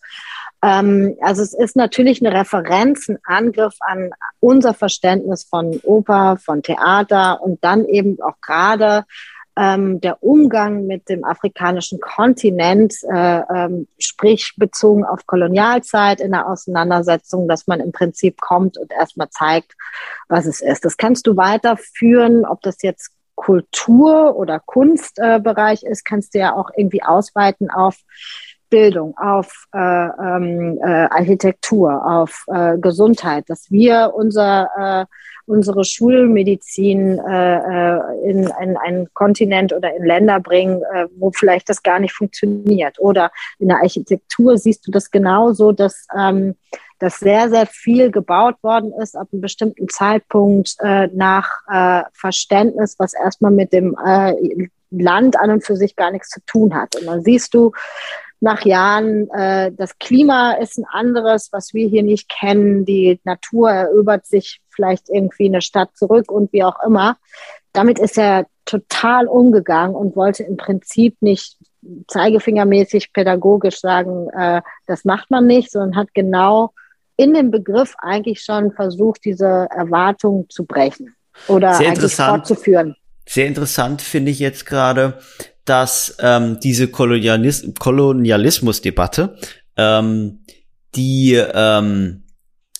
Speaker 1: Ähm, also es ist natürlich eine Referenz, ein Angriff an unser Verständnis von Oper, von Theater und dann eben auch gerade ähm, der Umgang mit dem afrikanischen Kontinent, äh, ähm, sprich bezogen auf Kolonialzeit in der Auseinandersetzung, dass man im Prinzip kommt und erstmal zeigt, was es ist. Das kannst du weiterführen, ob das jetzt Kultur- oder Kunstbereich äh, ist, kannst du ja auch irgendwie ausweiten auf Bildung, auf äh, ähm, äh, Architektur, auf äh, Gesundheit, dass wir unser, äh, unsere Schulmedizin äh, äh, in, in einen Kontinent oder in Länder bringen, wo vielleicht das gar nicht funktioniert. Oder in der Architektur siehst du das genauso, dass, ähm, dass sehr, sehr viel gebaut worden ist ab einem bestimmten Zeitpunkt äh, nach äh, Verständnis, was erstmal mit dem äh, Land an und für sich gar nichts zu tun hat. Und dann siehst du, nach Jahren, äh, das Klima ist ein anderes, was wir hier nicht kennen. Die Natur erobert sich vielleicht irgendwie eine Stadt zurück und wie auch immer. Damit ist er total umgegangen und wollte im Prinzip nicht zeigefingermäßig pädagogisch sagen, äh, das macht man nicht, sondern hat genau in dem Begriff eigentlich schon versucht, diese Erwartungen zu brechen oder
Speaker 2: Sehr
Speaker 1: eigentlich fortzuführen.
Speaker 2: Sehr interessant finde ich jetzt gerade, dass ähm, diese Kolonialis Kolonialismusdebatte, ähm, die ähm,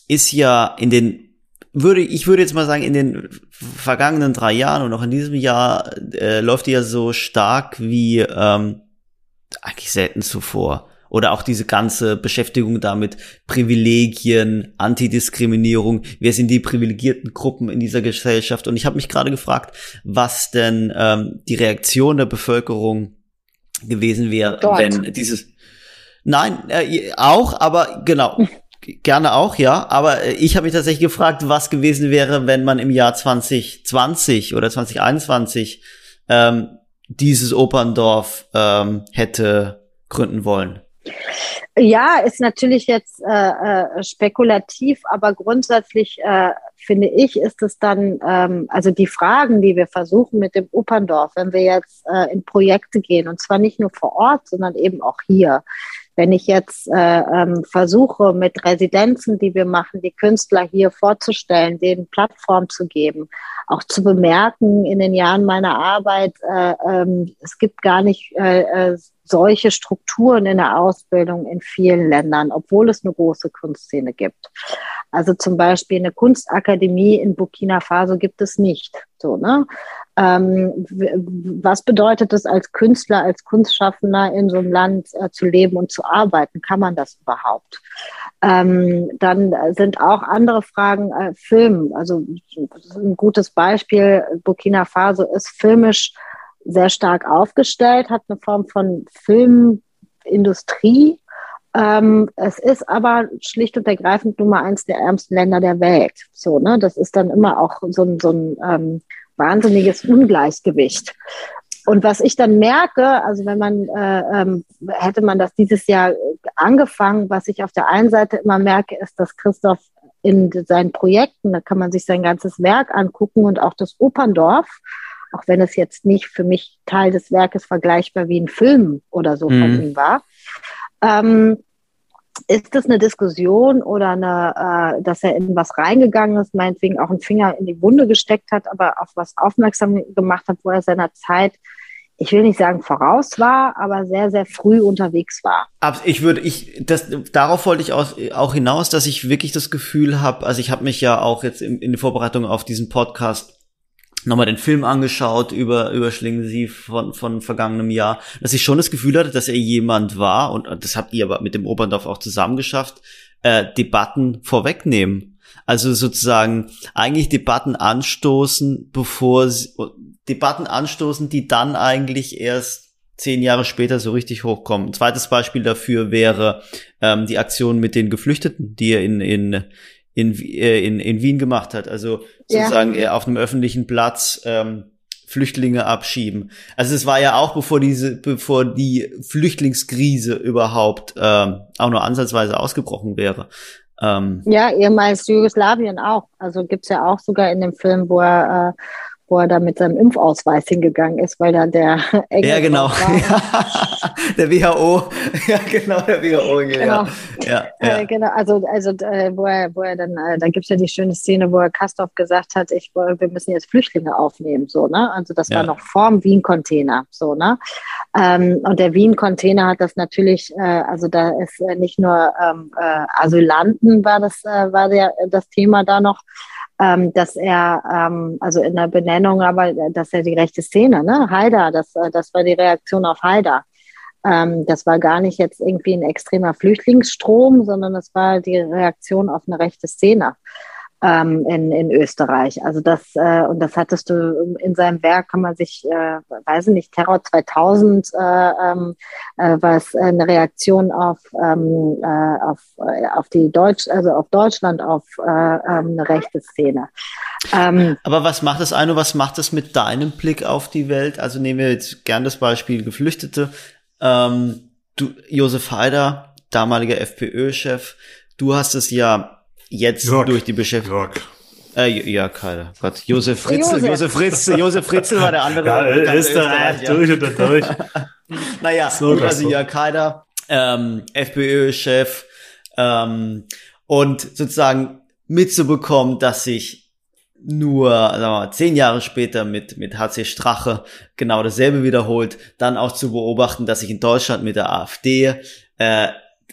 Speaker 2: ist ja in den würde ich würde jetzt mal sagen in den vergangenen drei Jahren und auch in diesem Jahr äh, läuft die ja so stark wie ähm, eigentlich selten zuvor oder auch diese ganze Beschäftigung damit, Privilegien, Antidiskriminierung, wer sind die privilegierten Gruppen in dieser Gesellschaft? Und ich habe mich gerade gefragt, was denn ähm, die Reaktion der Bevölkerung gewesen wäre, Dort. wenn dieses Nein, äh, auch, aber genau. Gerne auch, ja. Aber äh, ich habe mich tatsächlich gefragt, was gewesen wäre, wenn man im Jahr 2020 oder 2021 ähm, dieses Operndorf ähm, hätte gründen wollen.
Speaker 1: Ja, ist natürlich jetzt äh, äh, spekulativ, aber grundsätzlich äh, finde ich, ist es dann, ähm, also die Fragen, die wir versuchen mit dem Operndorf, wenn wir jetzt äh, in Projekte gehen, und zwar nicht nur vor Ort, sondern eben auch hier. Wenn ich jetzt äh, ähm, versuche, mit Residenzen, die wir machen, die Künstler hier vorzustellen, denen Plattform zu geben, auch zu bemerken in den Jahren meiner Arbeit, äh, ähm, es gibt gar nicht solche Strukturen in der Ausbildung in vielen Ländern, obwohl es eine große Kunstszene gibt. Also zum Beispiel eine Kunstakademie in Burkina Faso gibt es nicht. So, ne? Ähm, was bedeutet es als Künstler, als Kunstschaffender in so einem Land äh, zu leben und zu arbeiten? Kann man das überhaupt? Ähm, dann sind auch andere Fragen, äh, Film. Also ein gutes Beispiel, Burkina Faso ist filmisch sehr stark aufgestellt, hat eine Form von Filmindustrie. Ähm, es ist aber schlicht und ergreifend Nummer eins der ärmsten Länder der Welt. So, ne? Das ist dann immer auch so ein, so ein ähm, wahnsinniges Ungleichgewicht. Und was ich dann merke, also wenn man, äh, ähm, hätte man das dieses Jahr angefangen, was ich auf der einen Seite immer merke, ist, dass Christoph in seinen Projekten, da kann man sich sein ganzes Werk angucken und auch das Operndorf, auch wenn es jetzt nicht für mich Teil des Werkes vergleichbar wie ein Film oder so mhm. von ihm war. Ähm, ist das eine Diskussion oder eine, äh, dass er in was reingegangen ist, meinetwegen auch einen Finger in die Wunde gesteckt hat, aber auf was aufmerksam gemacht hat, wo er seiner Zeit ich will nicht sagen voraus war, aber sehr, sehr früh unterwegs war.
Speaker 2: Ich würde, ich, das, darauf wollte ich auch, auch hinaus, dass ich wirklich das Gefühl habe, also ich habe mich ja auch jetzt in, in der Vorbereitung auf diesen Podcast nochmal den Film angeschaut über, über Schlingensief von, von vergangenem Jahr, dass ich schon das Gefühl hatte, dass er jemand war, und das habt ihr aber mit dem Oberndorf auch zusammen geschafft, äh, Debatten vorwegnehmen. Also sozusagen eigentlich Debatten anstoßen, bevor sie, Debatten anstoßen, die dann eigentlich erst zehn Jahre später so richtig hochkommen. Ein zweites Beispiel dafür wäre ähm, die Aktion mit den Geflüchteten, die er in, in, in, äh, in, in Wien gemacht hat. Also sozusagen ja. auf einem öffentlichen Platz ähm, Flüchtlinge abschieben. Also es war ja auch bevor diese, bevor die Flüchtlingskrise überhaupt ähm, auch nur ansatzweise ausgebrochen wäre.
Speaker 1: Ähm, ja, ehemals Jugoslawien auch. Also gibt's ja auch sogar in dem Film, wo er äh, wo er da mit seinem Impfausweis hingegangen ist, weil da der [laughs]
Speaker 2: Engel [laughs] [laughs] Ja, genau. der WHO. Ja, genau, der WHO.
Speaker 1: Genau. Ja, ja, äh, genau. Also, also äh, wo, er, wo er dann, äh, da gibt's ja die schöne Szene, wo er Kastorf gesagt hat, ich, wir müssen jetzt Flüchtlinge aufnehmen, so, ne? Also das war noch vorm Wien-Container, so, ne? Ähm, und der Wien-Container hat das natürlich, äh, also da ist äh, nicht nur ähm, äh, Asylanten war das, äh, war der, das Thema da noch, ähm, dass er, ähm, also in der Benennung, aber dass er die rechte Szene, ne, Haider, das, äh, das war die Reaktion auf Haider. Ähm, das war gar nicht jetzt irgendwie ein extremer Flüchtlingsstrom, sondern das war die Reaktion auf eine rechte Szene ähm, in, in Österreich. Also das, äh, und das hattest du in seinem Werk, kann man sich, äh, weiß ich nicht, Terror 2000, äh, ähm, äh, was eine Reaktion auf, ähm, äh, auf, äh, auf die Deutsch, also auf Deutschland, auf äh, ähm, eine rechte Szene.
Speaker 2: Ähm, Aber was macht das eine, was macht das mit deinem Blick auf die Welt? Also nehmen wir jetzt gern das Beispiel Geflüchtete. Ähm, du, Josef Haider, damaliger FPÖ-Chef, du hast es ja jetzt Jörg. durch die Beschäftigung. Jörg. Äh, ja, keine. Gott, Josef Fritzl, Josef Fritzl, Josef Fritzl war der andere.
Speaker 3: Ja, ist da ja. durch und durch. [laughs]
Speaker 2: naja, so, also so. Jörg Haider, ähm, FPÖ-Chef, ähm, und sozusagen mitzubekommen, dass sich nur sagen wir mal, zehn Jahre später mit, mit HC Strache genau dasselbe wiederholt, dann auch zu beobachten, dass sich in Deutschland mit der AfD äh,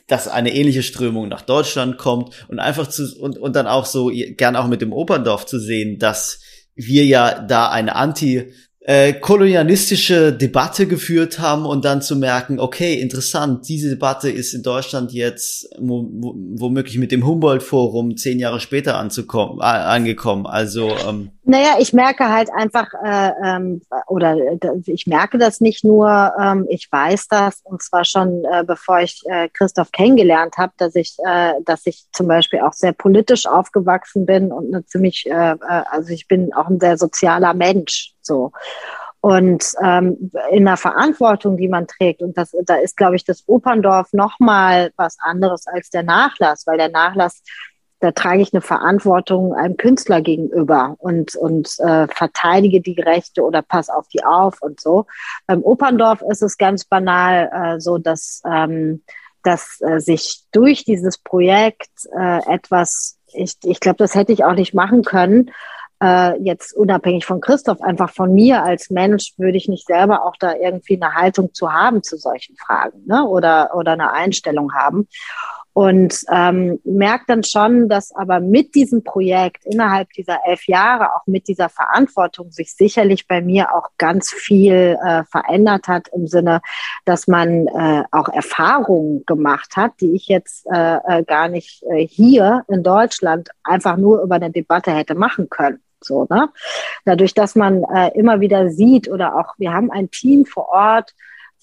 Speaker 2: dass eine ähnliche Strömung nach Deutschland kommt und einfach zu, und, und dann auch so gern auch mit dem Operndorf zu sehen, dass wir ja da eine Anti, äh, kolonialistische Debatte geführt haben und dann zu merken, okay, interessant, diese Debatte ist in Deutschland jetzt womöglich mit dem Humboldt-Forum zehn Jahre später anzukommen, äh, angekommen. Also ähm,
Speaker 1: naja, ich merke halt einfach, äh, ähm, oder ich merke das nicht nur, ähm, ich weiß das, und zwar schon äh, bevor ich äh, Christoph kennengelernt habe, dass ich, äh, dass ich zum Beispiel auch sehr politisch aufgewachsen bin und eine ziemlich, äh, äh, also ich bin auch ein sehr sozialer Mensch, so. Und ähm, in der Verantwortung, die man trägt, und das, da ist, glaube ich, das Operndorf nochmal was anderes als der Nachlass, weil der Nachlass da trage ich eine Verantwortung einem Künstler gegenüber und, und äh, verteidige die Rechte oder pass auf die auf und so. Beim Operndorf ist es ganz banal äh, so, dass, ähm, dass äh, sich durch dieses Projekt äh, etwas, ich, ich glaube, das hätte ich auch nicht machen können, äh, jetzt unabhängig von Christoph, einfach von mir als Mensch würde ich nicht selber auch da irgendwie eine Haltung zu haben zu solchen Fragen ne? oder, oder eine Einstellung haben. Und ähm, merkt dann schon, dass aber mit diesem Projekt innerhalb dieser elf Jahre, auch mit dieser Verantwortung, sich sicherlich bei mir auch ganz viel äh, verändert hat im Sinne, dass man äh, auch Erfahrungen gemacht hat, die ich jetzt äh, äh, gar nicht äh, hier in Deutschland einfach nur über eine Debatte hätte machen können. So, ne? Dadurch, dass man äh, immer wieder sieht oder auch, wir haben ein Team vor Ort,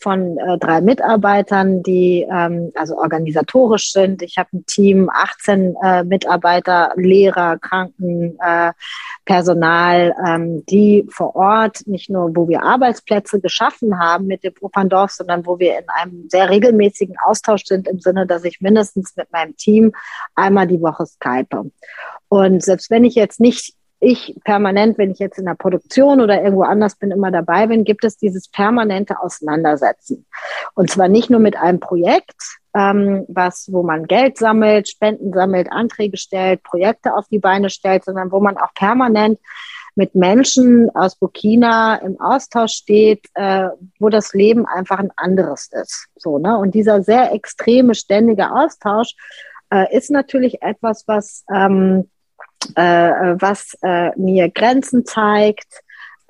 Speaker 1: von äh, drei Mitarbeitern, die ähm, also organisatorisch sind. Ich habe ein Team, 18 äh, Mitarbeiter, Lehrer, Krankenpersonal, äh, ähm, die vor Ort nicht nur, wo wir Arbeitsplätze geschaffen haben mit dem Operndorf, sondern wo wir in einem sehr regelmäßigen Austausch sind im Sinne, dass ich mindestens mit meinem Team einmal die Woche skype. Und selbst wenn ich jetzt nicht ich permanent, wenn ich jetzt in der Produktion oder irgendwo anders bin, immer dabei bin, gibt es dieses permanente Auseinandersetzen. Und zwar nicht nur mit einem Projekt, ähm, was, wo man Geld sammelt, Spenden sammelt, Anträge stellt, Projekte auf die Beine stellt, sondern wo man auch permanent mit Menschen aus Burkina im Austausch steht, äh, wo das Leben einfach ein anderes ist. So, ne? Und dieser sehr extreme, ständige Austausch äh, ist natürlich etwas, was ähm, äh, was äh, mir Grenzen zeigt.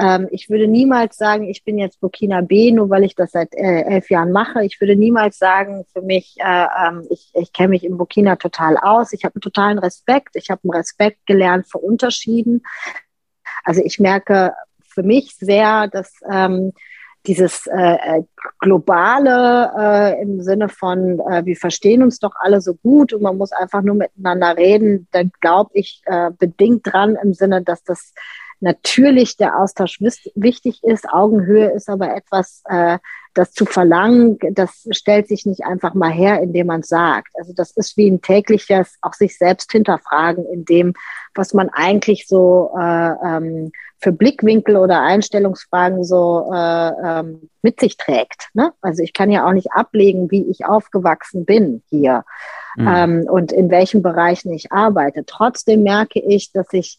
Speaker 1: Ähm, ich würde niemals sagen, ich bin jetzt Burkina B, nur weil ich das seit äh, elf Jahren mache. Ich würde niemals sagen, für mich, äh, ähm, ich, ich kenne mich in Burkina total aus. Ich habe einen totalen Respekt. Ich habe einen Respekt gelernt für Unterschieden. Also ich merke für mich sehr, dass ähm, dieses äh, äh, globale äh, im Sinne von, äh, wir verstehen uns doch alle so gut und man muss einfach nur miteinander reden, dann glaube ich äh, bedingt dran im Sinne, dass das natürlich der Austausch wichtig ist. Augenhöhe ist aber etwas, äh, das zu verlangen, das stellt sich nicht einfach mal her, indem man sagt. Also das ist wie ein tägliches auch sich selbst hinterfragen in dem, was man eigentlich so äh, ähm, für Blickwinkel oder Einstellungsfragen so äh, ähm, mit sich trägt. Ne? Also ich kann ja auch nicht ablegen, wie ich aufgewachsen bin hier mhm. ähm, und in welchen Bereichen ich arbeite. Trotzdem merke ich, dass ich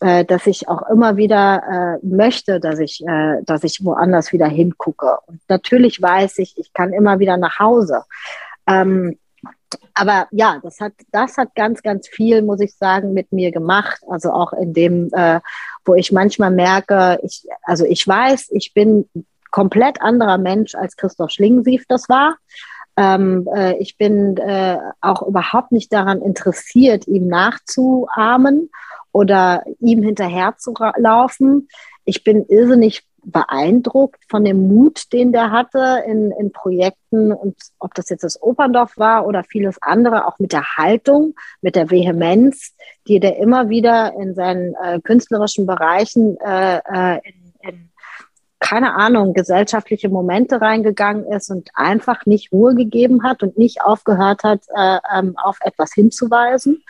Speaker 1: äh, dass ich auch immer wieder äh, möchte, dass ich, äh, dass ich woanders wieder hingucke. Und natürlich weiß ich, ich kann immer wieder nach Hause. Ähm, aber ja, das hat, das hat ganz, ganz viel, muss ich sagen, mit mir gemacht. Also auch in dem, äh, wo ich manchmal merke, ich, also ich weiß, ich bin komplett anderer Mensch als Christoph Schlingensief das war. Ähm, äh, ich bin äh, auch überhaupt nicht daran interessiert, ihm nachzuahmen oder ihm hinterher zu laufen. Ich bin irrsinnig beeindruckt von dem Mut, den der hatte in, in Projekten und ob das jetzt das Operndorf war oder vieles andere, auch mit der Haltung, mit der Vehemenz, die der immer wieder in seinen äh, künstlerischen Bereichen äh, äh in keine Ahnung, gesellschaftliche Momente reingegangen ist und einfach nicht Ruhe gegeben hat und nicht aufgehört hat, äh, ähm, auf etwas hinzuweisen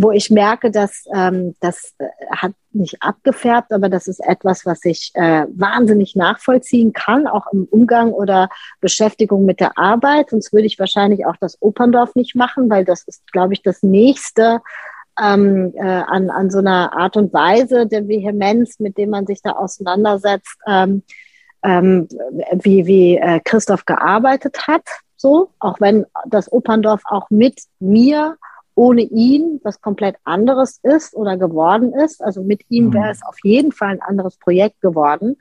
Speaker 1: wo ich merke, dass ähm, das äh, hat nicht abgefärbt, aber das ist etwas, was ich äh, wahnsinnig nachvollziehen kann, auch im Umgang oder Beschäftigung mit der Arbeit. Sonst würde ich wahrscheinlich auch das Operndorf nicht machen, weil das ist, glaube ich, das nächste ähm, äh, an, an so einer Art und Weise der Vehemenz, mit dem man sich da auseinandersetzt, ähm, ähm, wie, wie äh, Christoph gearbeitet hat. So, auch wenn das Operndorf auch mit mir ohne ihn was komplett anderes ist oder geworden ist. Also mit ihm mhm. wäre es auf jeden Fall ein anderes Projekt geworden.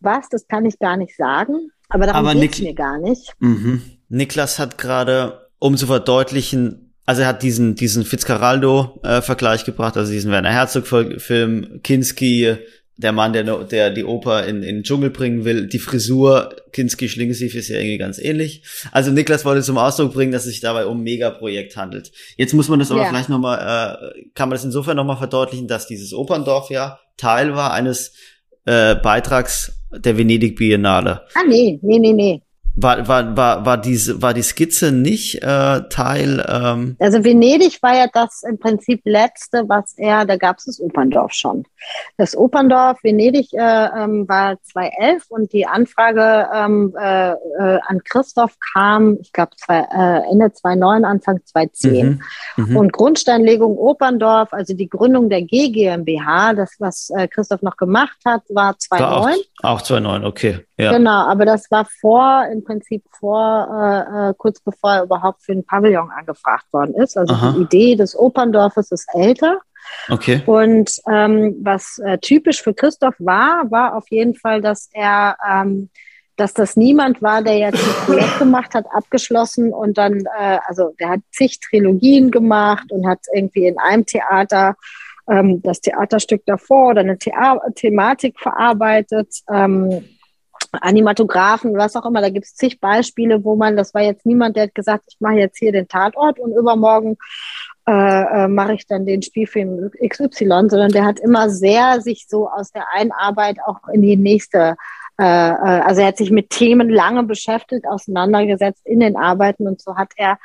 Speaker 1: Was, das kann ich gar nicht sagen, aber darum geht es mir gar nicht.
Speaker 2: Mhm. Niklas hat gerade, um zu verdeutlichen, also er hat diesen, diesen Fitzcarraldo-Vergleich äh, gebracht, also diesen Werner Herzog-Film, Kinski, der Mann, der, der die Oper in, in den Dschungel bringen will. Die Frisur Kinski Schlingensief ist ja irgendwie ganz ähnlich. Also Niklas wollte zum Ausdruck bringen, dass es sich dabei um ein Megaprojekt handelt. Jetzt muss man das aber ja. vielleicht nochmal, äh, kann man das insofern nochmal verdeutlichen, dass dieses Operndorf ja Teil war eines äh, Beitrags der Venedig Biennale.
Speaker 1: Ah, nee, nee, nee, nee.
Speaker 2: War, war, war, war, diese, war die Skizze nicht äh, Teil? Ähm
Speaker 1: also Venedig war ja das im Prinzip letzte, was er, da gab es das Operndorf schon. Das Operndorf Venedig äh, ähm, war 2011 und die Anfrage ähm, äh, äh, an Christoph kam, ich glaube, äh, Ende 2009, Anfang 2010. Mhm, mhm. Und Grundsteinlegung Operndorf, also die Gründung der G GmbH, das, was äh, Christoph noch gemacht hat, war 2009.
Speaker 2: Auch, auch 2009, okay.
Speaker 1: Ja. Genau, aber das war vor, im Prinzip vor, äh, äh, kurz bevor er überhaupt für ein Pavillon angefragt worden ist. Also Aha. die Idee des Operndorfes ist älter.
Speaker 2: Okay.
Speaker 1: Und ähm, was äh, typisch für Christoph war, war auf jeden Fall, dass er, ähm, dass das niemand war, der jetzt ein Projekt [laughs] gemacht hat, abgeschlossen und dann, äh, also der hat zig Trilogien gemacht und hat irgendwie in einem Theater ähm, das Theaterstück davor oder eine Thea Thematik verarbeitet. Ähm, Animatografen, was auch immer, da gibt es zig Beispiele, wo man, das war jetzt niemand, der hat gesagt, ich mache jetzt hier den Tatort und übermorgen äh, äh, mache ich dann den Spielfilm XY, sondern der hat immer sehr sich so aus der Einarbeit auch in die nächste, äh, äh, also er hat sich mit Themen lange beschäftigt, auseinandergesetzt in den Arbeiten und so hat er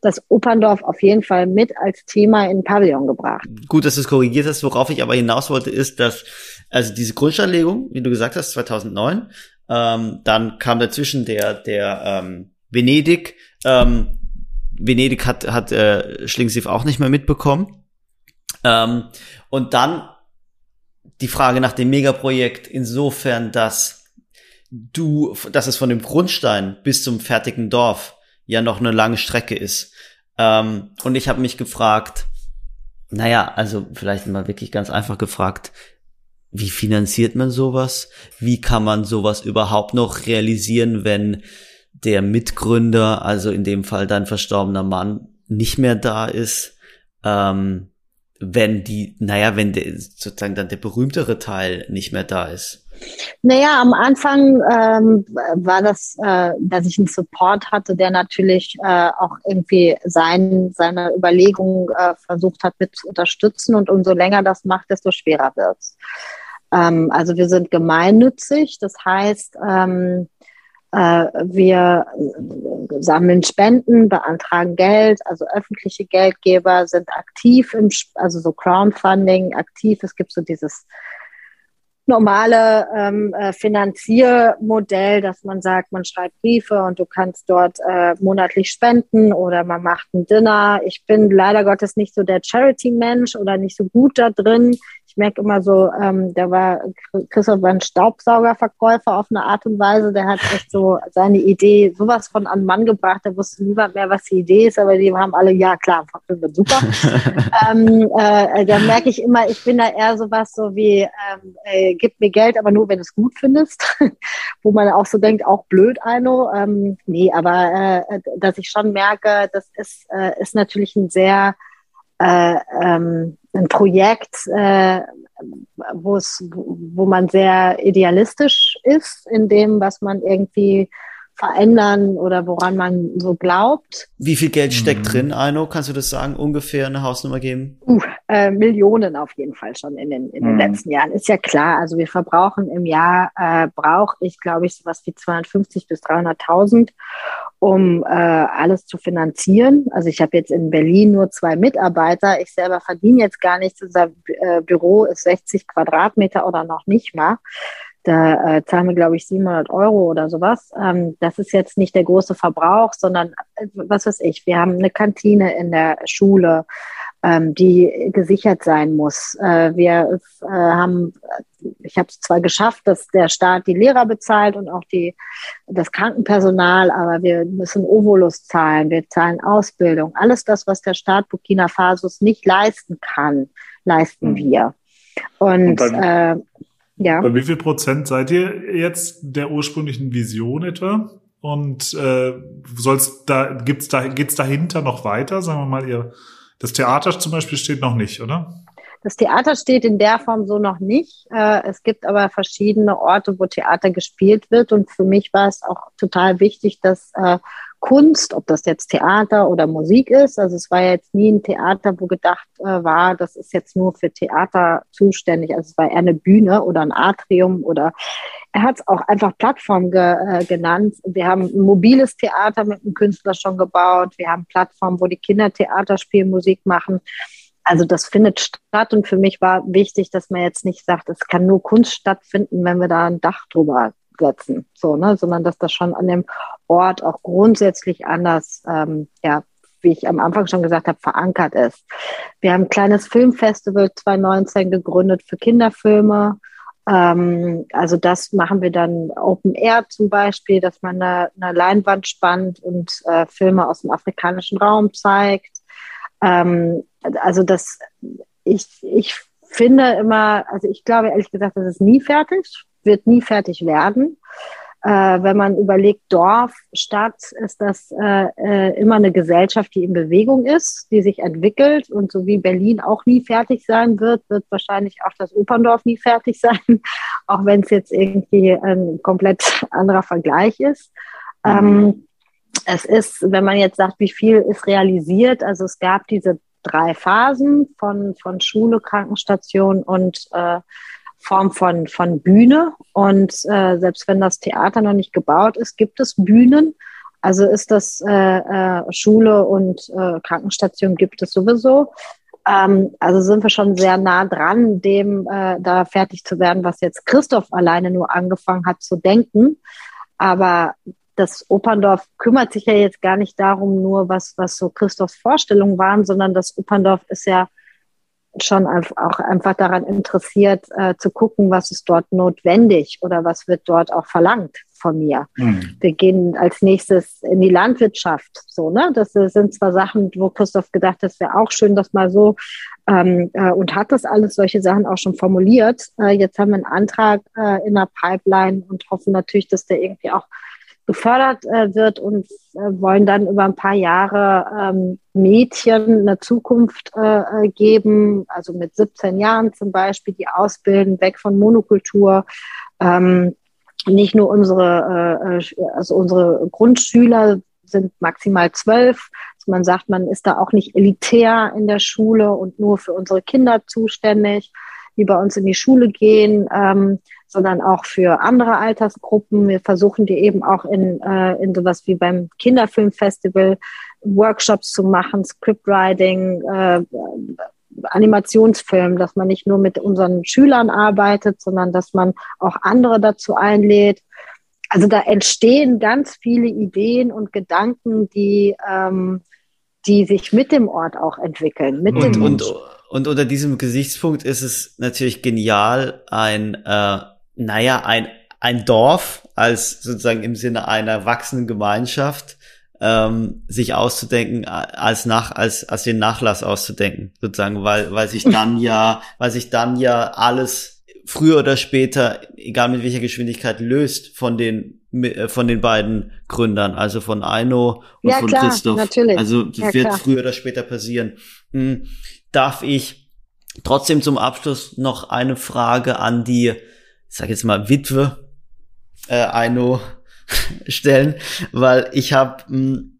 Speaker 1: das Operndorf auf jeden Fall mit als Thema in Pavillon gebracht.
Speaker 2: Gut, dass du es korrigiert hast. Worauf ich aber hinaus wollte, ist, dass also diese Grundsteinlegung, wie du gesagt hast, 2009, ähm, dann kam dazwischen der der ähm, Venedig. Ähm, Venedig hat hat äh, Schlingensief auch nicht mehr mitbekommen. Ähm, und dann die Frage nach dem Megaprojekt insofern, dass du, dass es von dem Grundstein bis zum fertigen Dorf ja noch eine lange Strecke ist. Ähm, und ich habe mich gefragt, naja, also vielleicht mal wirklich ganz einfach gefragt, wie finanziert man sowas? Wie kann man sowas überhaupt noch realisieren, wenn der Mitgründer, also in dem Fall dein verstorbener Mann, nicht mehr da ist? Ähm, wenn die, naja, wenn der, sozusagen dann der berühmtere Teil nicht mehr da ist?
Speaker 1: Naja, am Anfang ähm, war das, äh, dass ich einen Support hatte, der natürlich äh, auch irgendwie sein, seine Überlegungen äh, versucht hat mit zu unterstützen. Und umso länger das macht, desto schwerer wird's. Ähm, also wir sind gemeinnützig, das heißt, ähm, äh, wir sammeln Spenden, beantragen Geld, also öffentliche Geldgeber sind aktiv im, also so Crowdfunding aktiv. Es gibt so dieses normale ähm, äh, Finanziermodell, dass man sagt, man schreibt Briefe und du kannst dort äh, monatlich spenden oder man macht ein Dinner. Ich bin leider Gottes nicht so der Charity-Mensch oder nicht so gut da drin merke immer so, ähm, der war, Christoph war ein Staubsaugerverkäufer auf eine Art und Weise, der hat echt so seine Idee sowas von an Mann gebracht, da wusste niemand mehr, was die Idee ist, aber die haben alle, ja klar, wird super. [laughs] ähm, äh, da merke ich immer, ich bin da eher sowas so wie, ähm, äh, gib mir Geld, aber nur, wenn du es gut findest, [laughs] wo man auch so denkt, auch blöd, Eino. Ähm, nee, aber äh, dass ich schon merke, das ist, äh, ist natürlich ein sehr äh, ähm, ein Projekt, äh, wo man sehr idealistisch ist in dem, was man irgendwie verändern oder woran man so glaubt.
Speaker 2: Wie viel Geld steckt mhm. drin, Aino? Kannst du das sagen? Ungefähr eine Hausnummer geben?
Speaker 1: Uh, äh, Millionen auf jeden Fall schon in den, in den mhm. letzten Jahren. Ist ja klar. Also wir verbrauchen im Jahr, äh, brauche ich glaube ich sowas wie 250 bis 300.000, um äh, alles zu finanzieren. Also ich habe jetzt in Berlin nur zwei Mitarbeiter. Ich selber verdiene jetzt gar nichts. Unser äh, Büro ist 60 Quadratmeter oder noch nicht mal. Da äh, zahlen wir, glaube ich, 700 Euro oder sowas. Ähm, das ist jetzt nicht der große Verbrauch, sondern äh, was weiß ich, wir haben eine Kantine in der Schule, ähm, die gesichert sein muss. Äh, wir äh, haben, ich habe es zwar geschafft, dass der Staat die Lehrer bezahlt und auch die, das Krankenpersonal, aber wir müssen Ovolus zahlen, wir zahlen Ausbildung. Alles das, was der Staat Burkina Faso nicht leisten kann, leisten mhm. wir. Und, und äh,
Speaker 3: ja. Bei wie viel Prozent seid ihr jetzt der ursprünglichen Vision etwa? Und äh, soll's da gibt's da geht's dahinter noch weiter? Sagen wir mal, ihr das Theater zum Beispiel steht noch nicht, oder?
Speaker 1: Das Theater steht in der Form so noch nicht. Äh, es gibt aber verschiedene Orte, wo Theater gespielt wird. Und für mich war es auch total wichtig, dass äh, Kunst, ob das jetzt Theater oder Musik ist. Also es war jetzt nie ein Theater, wo gedacht äh, war, das ist jetzt nur für Theater zuständig. Also es war eher eine Bühne oder ein Atrium oder er hat es auch einfach Plattform ge, äh, genannt. Wir haben ein mobiles Theater mit einem Künstler schon gebaut. Wir haben Plattformen, wo die Kinder Theater spielen, Musik machen. Also das findet statt und für mich war wichtig, dass man jetzt nicht sagt, es kann nur Kunst stattfinden, wenn wir da ein Dach drüber setzen, so, ne, sondern dass das schon an dem Ort auch grundsätzlich anders, ähm, ja, wie ich am Anfang schon gesagt habe, verankert ist. Wir haben ein kleines Filmfestival 2019 gegründet für Kinderfilme. Ähm, also das machen wir dann Open Air zum Beispiel, dass man eine, eine Leinwand spannt und äh, Filme aus dem afrikanischen Raum zeigt. Ähm, also das, ich, ich finde immer, also ich glaube ehrlich gesagt, das ist nie fertig wird nie fertig werden. äh, wenn man überlegt, Dorf, Stadt, ist das äh, äh, immer eine Gesellschaft, die in Bewegung ist, die sich entwickelt. Und so wie Berlin auch nie fertig sein wird, wird wahrscheinlich auch das Operndorf nie fertig [laughs] sein, auch wenn es jetzt irgendwie ein komplett anderer Vergleich ist. Mhm. Ähm, es ist, wenn man jetzt sagt, wie viel ist realisiert, also es gab diese drei Phasen von, von Schule, Krankenstation und äh, Form von, von Bühne. Und äh, selbst wenn das Theater noch nicht gebaut ist, gibt es Bühnen. Also ist das äh, äh, Schule und äh, Krankenstation gibt es sowieso. Ähm, also sind wir schon sehr nah dran, dem äh, da fertig zu werden, was jetzt Christoph alleine nur angefangen hat zu denken. Aber das Operndorf kümmert sich ja jetzt gar nicht darum, nur was, was so Christophs Vorstellungen waren, sondern das Operndorf ist ja schon auch einfach daran interessiert, äh, zu gucken, was ist dort notwendig oder was wird dort auch verlangt von mir. Mhm. Wir gehen als nächstes in die Landwirtschaft. So, ne? Das sind zwar Sachen, wo Christoph gedacht hat, es wäre auch schön, das mal so ähm, äh, und hat das alles, solche Sachen auch schon formuliert. Äh, jetzt haben wir einen Antrag äh, in der Pipeline und hoffen natürlich, dass der irgendwie auch gefördert äh, wird und äh, wollen dann über ein paar Jahre ähm, Mädchen eine Zukunft äh, äh geben, also mit 17 Jahren zum Beispiel, die ausbilden, weg von Monokultur. Ähm, nicht nur unsere, äh, äh, also unsere Grundschüler sind maximal zwölf. Also man sagt, man ist da auch nicht elitär in der Schule und nur für unsere Kinder zuständig, die bei uns in die Schule gehen. Ähm, sondern auch für andere Altersgruppen. Wir versuchen die eben auch in, äh, in sowas wie beim Kinderfilmfestival Workshops zu machen, Scriptwriting, äh, Animationsfilm, dass man nicht nur mit unseren Schülern arbeitet, sondern dass man auch andere dazu einlädt. Also da entstehen ganz viele Ideen und Gedanken, die, ähm, die sich mit dem Ort auch entwickeln. Mit
Speaker 2: und,
Speaker 1: dem
Speaker 2: und, und unter diesem Gesichtspunkt ist es natürlich genial, ein äh, naja, ein, ein Dorf als sozusagen im Sinne einer wachsenden Gemeinschaft ähm, sich auszudenken, als nach, als, als den Nachlass auszudenken, sozusagen, weil, weil sich dann ja, weil sich dann ja alles früher oder später, egal mit welcher Geschwindigkeit, löst von den, äh, von den beiden Gründern, also von Aino und ja, von klar, Christoph. Natürlich. Also das ja, wird klar. früher oder später passieren. Hm, darf ich trotzdem zum Abschluss noch eine Frage an die ich sag jetzt mal Witwe äh, Aino [laughs] stellen, weil ich habe hm,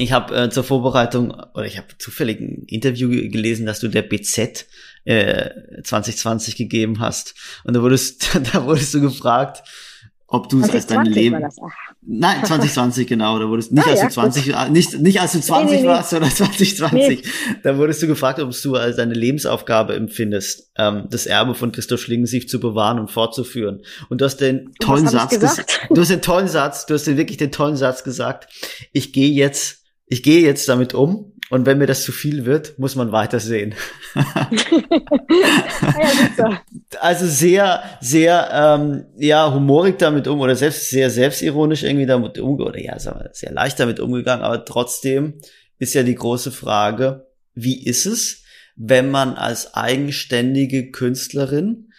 Speaker 2: ich habe äh, zur Vorbereitung oder ich habe zufällig ein Interview gelesen, dass du der BZ äh, 2020 gegeben hast und da wurdest [laughs] da wurdest du gefragt, ob du es als dein Leben. Nein, 2020 genau. Da wurdest nicht ah, als du 20, äh, nicht nicht als du 20 nee, nee, warst, sondern 2020. Nee. Da wurdest du gefragt, ob du als deine Lebensaufgabe empfindest, ähm, das Erbe von Christoph Schlingensief zu bewahren und fortzuführen. Und du hast den tollen Satz gesagt. Du hast den tollen Satz, du hast den wirklich den tollen Satz gesagt. Ich gehe jetzt, ich gehe jetzt damit um und wenn mir das zu viel wird, muss man weitersehen. [laughs] ja, also sehr, sehr, ähm, ja, humorig damit um oder selbst sehr selbstironisch irgendwie damit umgegangen oder ja, sehr leicht damit umgegangen, aber trotzdem ist ja die große Frage, wie ist es, wenn man als eigenständige Künstlerin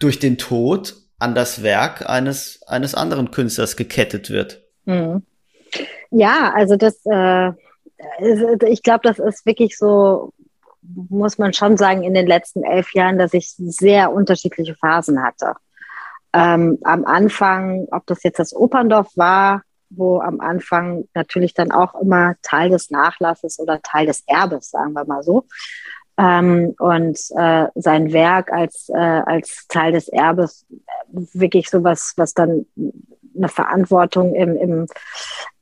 Speaker 2: durch den Tod an das Werk eines, eines anderen Künstlers gekettet wird?
Speaker 1: Mhm. Ja, also das, äh ich glaube, das ist wirklich so, muss man schon sagen, in den letzten elf Jahren, dass ich sehr unterschiedliche Phasen hatte. Ähm, am Anfang, ob das jetzt das Operndorf war, wo am Anfang natürlich dann auch immer Teil des Nachlasses oder Teil des Erbes, sagen wir mal so, ähm, und äh, sein Werk als, äh, als Teil des Erbes wirklich so was, was dann eine Verantwortung im, im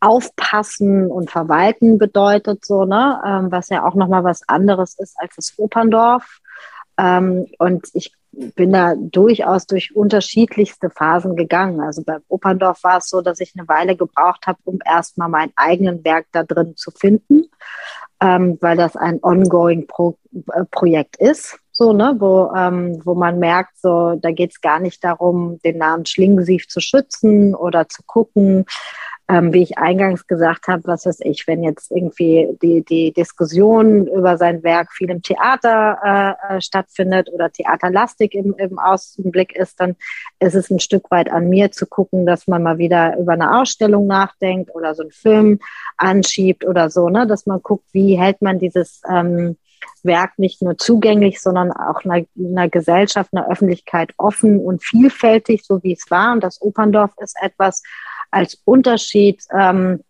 Speaker 1: Aufpassen und Verwalten bedeutet, so, ne? Ähm, was ja auch nochmal was anderes ist als das Operndorf. Ähm, und ich bin da durchaus durch unterschiedlichste Phasen gegangen. Also beim Operndorf war es so, dass ich eine Weile gebraucht habe, um erstmal mein eigenen Werk da drin zu finden, ähm, weil das ein ongoing Pro äh, Projekt ist so, ne, wo, ähm, wo man merkt, so, da geht es gar nicht darum, den Namen Schlingensief zu schützen oder zu gucken, ähm, wie ich eingangs gesagt habe, was weiß ich, wenn jetzt irgendwie die, die Diskussion über sein Werk viel im Theater äh, äh, stattfindet oder theaterlastig im, im Außenblick ist, dann ist es ein Stück weit an mir zu gucken, dass man mal wieder über eine Ausstellung nachdenkt oder so einen Film anschiebt oder so, ne, dass man guckt, wie hält man dieses ähm, Werk nicht nur zugänglich, sondern auch einer, einer Gesellschaft, einer Öffentlichkeit offen und vielfältig, so wie es war. Und das Operndorf ist etwas als Unterschied, ähm,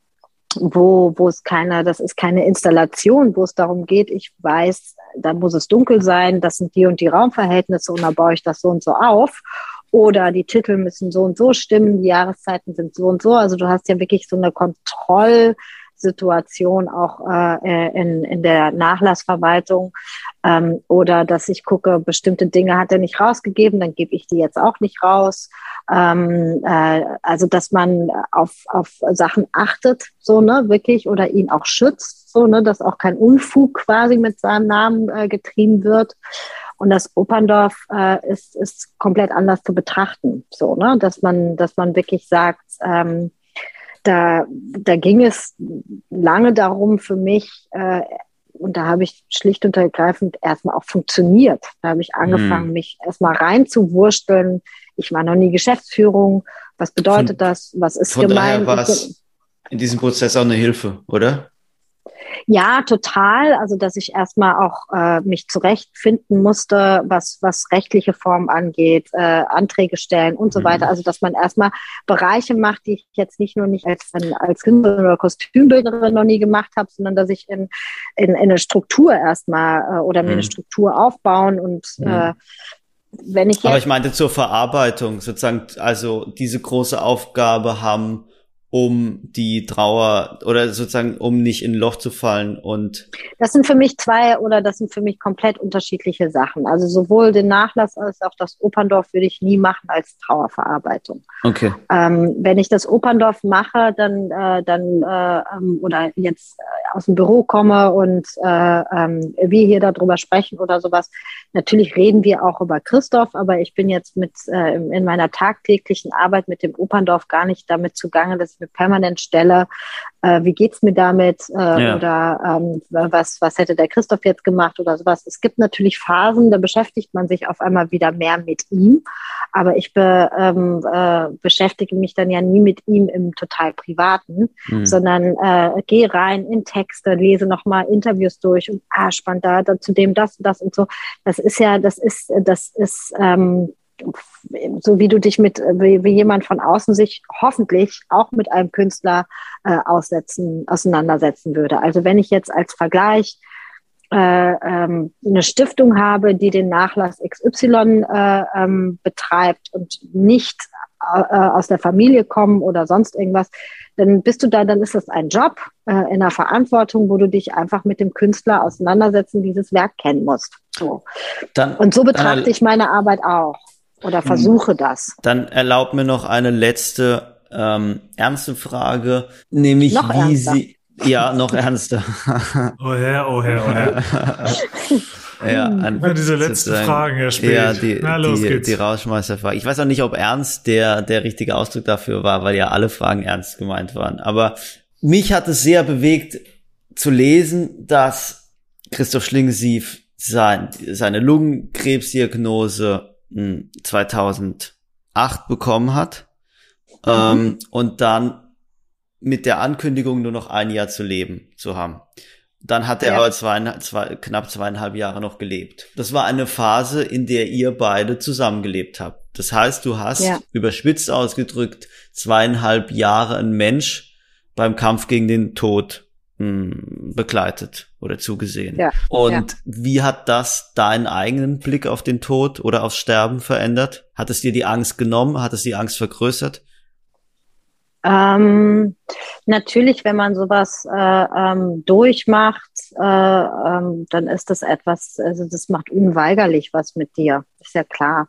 Speaker 1: wo, wo es keine, das ist keine Installation, wo es darum geht, ich weiß, da muss es dunkel sein, das sind die und die Raumverhältnisse und da baue ich das so und so auf. Oder die Titel müssen so und so stimmen, die Jahreszeiten sind so und so. Also du hast ja wirklich so eine Kontroll- Situation auch äh, in, in der Nachlassverwaltung ähm, oder dass ich gucke, bestimmte Dinge hat er nicht rausgegeben, dann gebe ich die jetzt auch nicht raus. Ähm, äh, also dass man auf, auf Sachen achtet, so ne, wirklich, oder ihn auch schützt, so ne, dass auch kein Unfug quasi mit seinem Namen äh, getrieben wird. Und das Operndorf äh, ist, ist komplett anders zu betrachten, so ne, dass man, dass man wirklich sagt, ähm, da, da ging es lange darum für mich, äh, und da habe ich schlicht und ergreifend erstmal auch funktioniert. Da habe ich angefangen, hm. mich erstmal reinzuwursteln. Ich war noch nie Geschäftsführung. Was bedeutet von, das? Was ist
Speaker 2: von
Speaker 1: gemeint?
Speaker 2: Daher war es in diesem Prozess auch eine Hilfe, oder?
Speaker 1: Ja, total. Also, dass ich erstmal auch äh, mich zurechtfinden musste, was, was rechtliche Formen angeht, äh, Anträge stellen und so mhm. weiter. Also, dass man erstmal Bereiche macht, die ich jetzt nicht nur nicht als, als Künstlerin oder Kostümbildnerin noch nie gemacht habe, sondern dass ich in, in, in eine Struktur erstmal äh, oder mir mhm. eine Struktur aufbauen und mhm. äh, wenn ich jetzt
Speaker 2: Aber ich meinte zur Verarbeitung sozusagen, also diese große Aufgabe haben, um die Trauer oder sozusagen, um nicht in ein Loch zu fallen und.
Speaker 1: Das sind für mich zwei oder das sind für mich komplett unterschiedliche Sachen. Also sowohl den Nachlass als auch das Operndorf würde ich nie machen als Trauerverarbeitung.
Speaker 2: Okay.
Speaker 1: Ähm, wenn ich das Operndorf mache, dann, äh, dann äh, ähm, oder jetzt äh, aus dem Büro komme und äh, ähm, wir hier darüber sprechen oder sowas, natürlich reden wir auch über Christoph, aber ich bin jetzt mit äh, in meiner tagtäglichen Arbeit mit dem Operndorf gar nicht damit zugange, dass mir permanent stelle, äh, wie geht's mir damit äh, ja. oder ähm, was, was hätte der Christoph jetzt gemacht oder sowas. Es gibt natürlich Phasen, da beschäftigt man sich auf einmal wieder mehr mit ihm, aber ich be, ähm, äh, beschäftige mich dann ja nie mit ihm im total Privaten, mhm. sondern äh, gehe rein in Texte, lese nochmal Interviews durch und ah, spannend da, da zu dem das und das und so. Das ist ja, das ist, das ist ähm, so wie du dich mit, wie, wie, jemand von außen sich hoffentlich auch mit einem Künstler äh, aussetzen, auseinandersetzen würde. Also wenn ich jetzt als Vergleich äh, ähm, eine Stiftung habe, die den Nachlass XY äh, ähm, betreibt und nicht aus der Familie kommen oder sonst irgendwas, dann bist du da, dann ist das ein Job äh, in der Verantwortung, wo du dich einfach mit dem Künstler auseinandersetzen, dieses Werk kennen musst. So. Dann, und so betrachte ich meine Arbeit auch. Oder versuche das.
Speaker 2: Dann erlaub mir noch eine letzte ähm, ernste Frage, nämlich noch wie ernster. Sie ja noch [laughs] ernster.
Speaker 3: oh Herr, oh Herr, oh Herr. [laughs]
Speaker 2: ja, an,
Speaker 3: ja, diese letzten Fragen, Herr Spät.
Speaker 2: Ja, die, Na, los die, geht's. die Rauschmeisterfrage. Ich weiß auch nicht, ob ernst der, der richtige Ausdruck dafür war, weil ja alle Fragen ernst gemeint waren. Aber mich hat es sehr bewegt zu lesen, dass Christoph Schlingensief sein, seine Lungenkrebsdiagnose 2008 bekommen hat mhm. ähm, und dann mit der Ankündigung nur noch ein Jahr zu leben zu haben. Dann hat er ja. aber zwei, zwei, knapp zweieinhalb Jahre noch gelebt. Das war eine Phase, in der ihr beide zusammengelebt habt. Das heißt, du hast, ja. überspitzt ausgedrückt, zweieinhalb Jahre ein Mensch beim Kampf gegen den Tod hm, begleitet oder zugesehen. Ja, und ja. wie hat das deinen eigenen Blick auf den Tod oder aufs Sterben verändert? Hat es dir die Angst genommen? Hat es die Angst vergrößert?
Speaker 1: Ähm, natürlich, wenn man sowas äh, ähm, durchmacht, äh, ähm, dann ist das etwas, also das macht unweigerlich was mit dir, ist ja klar.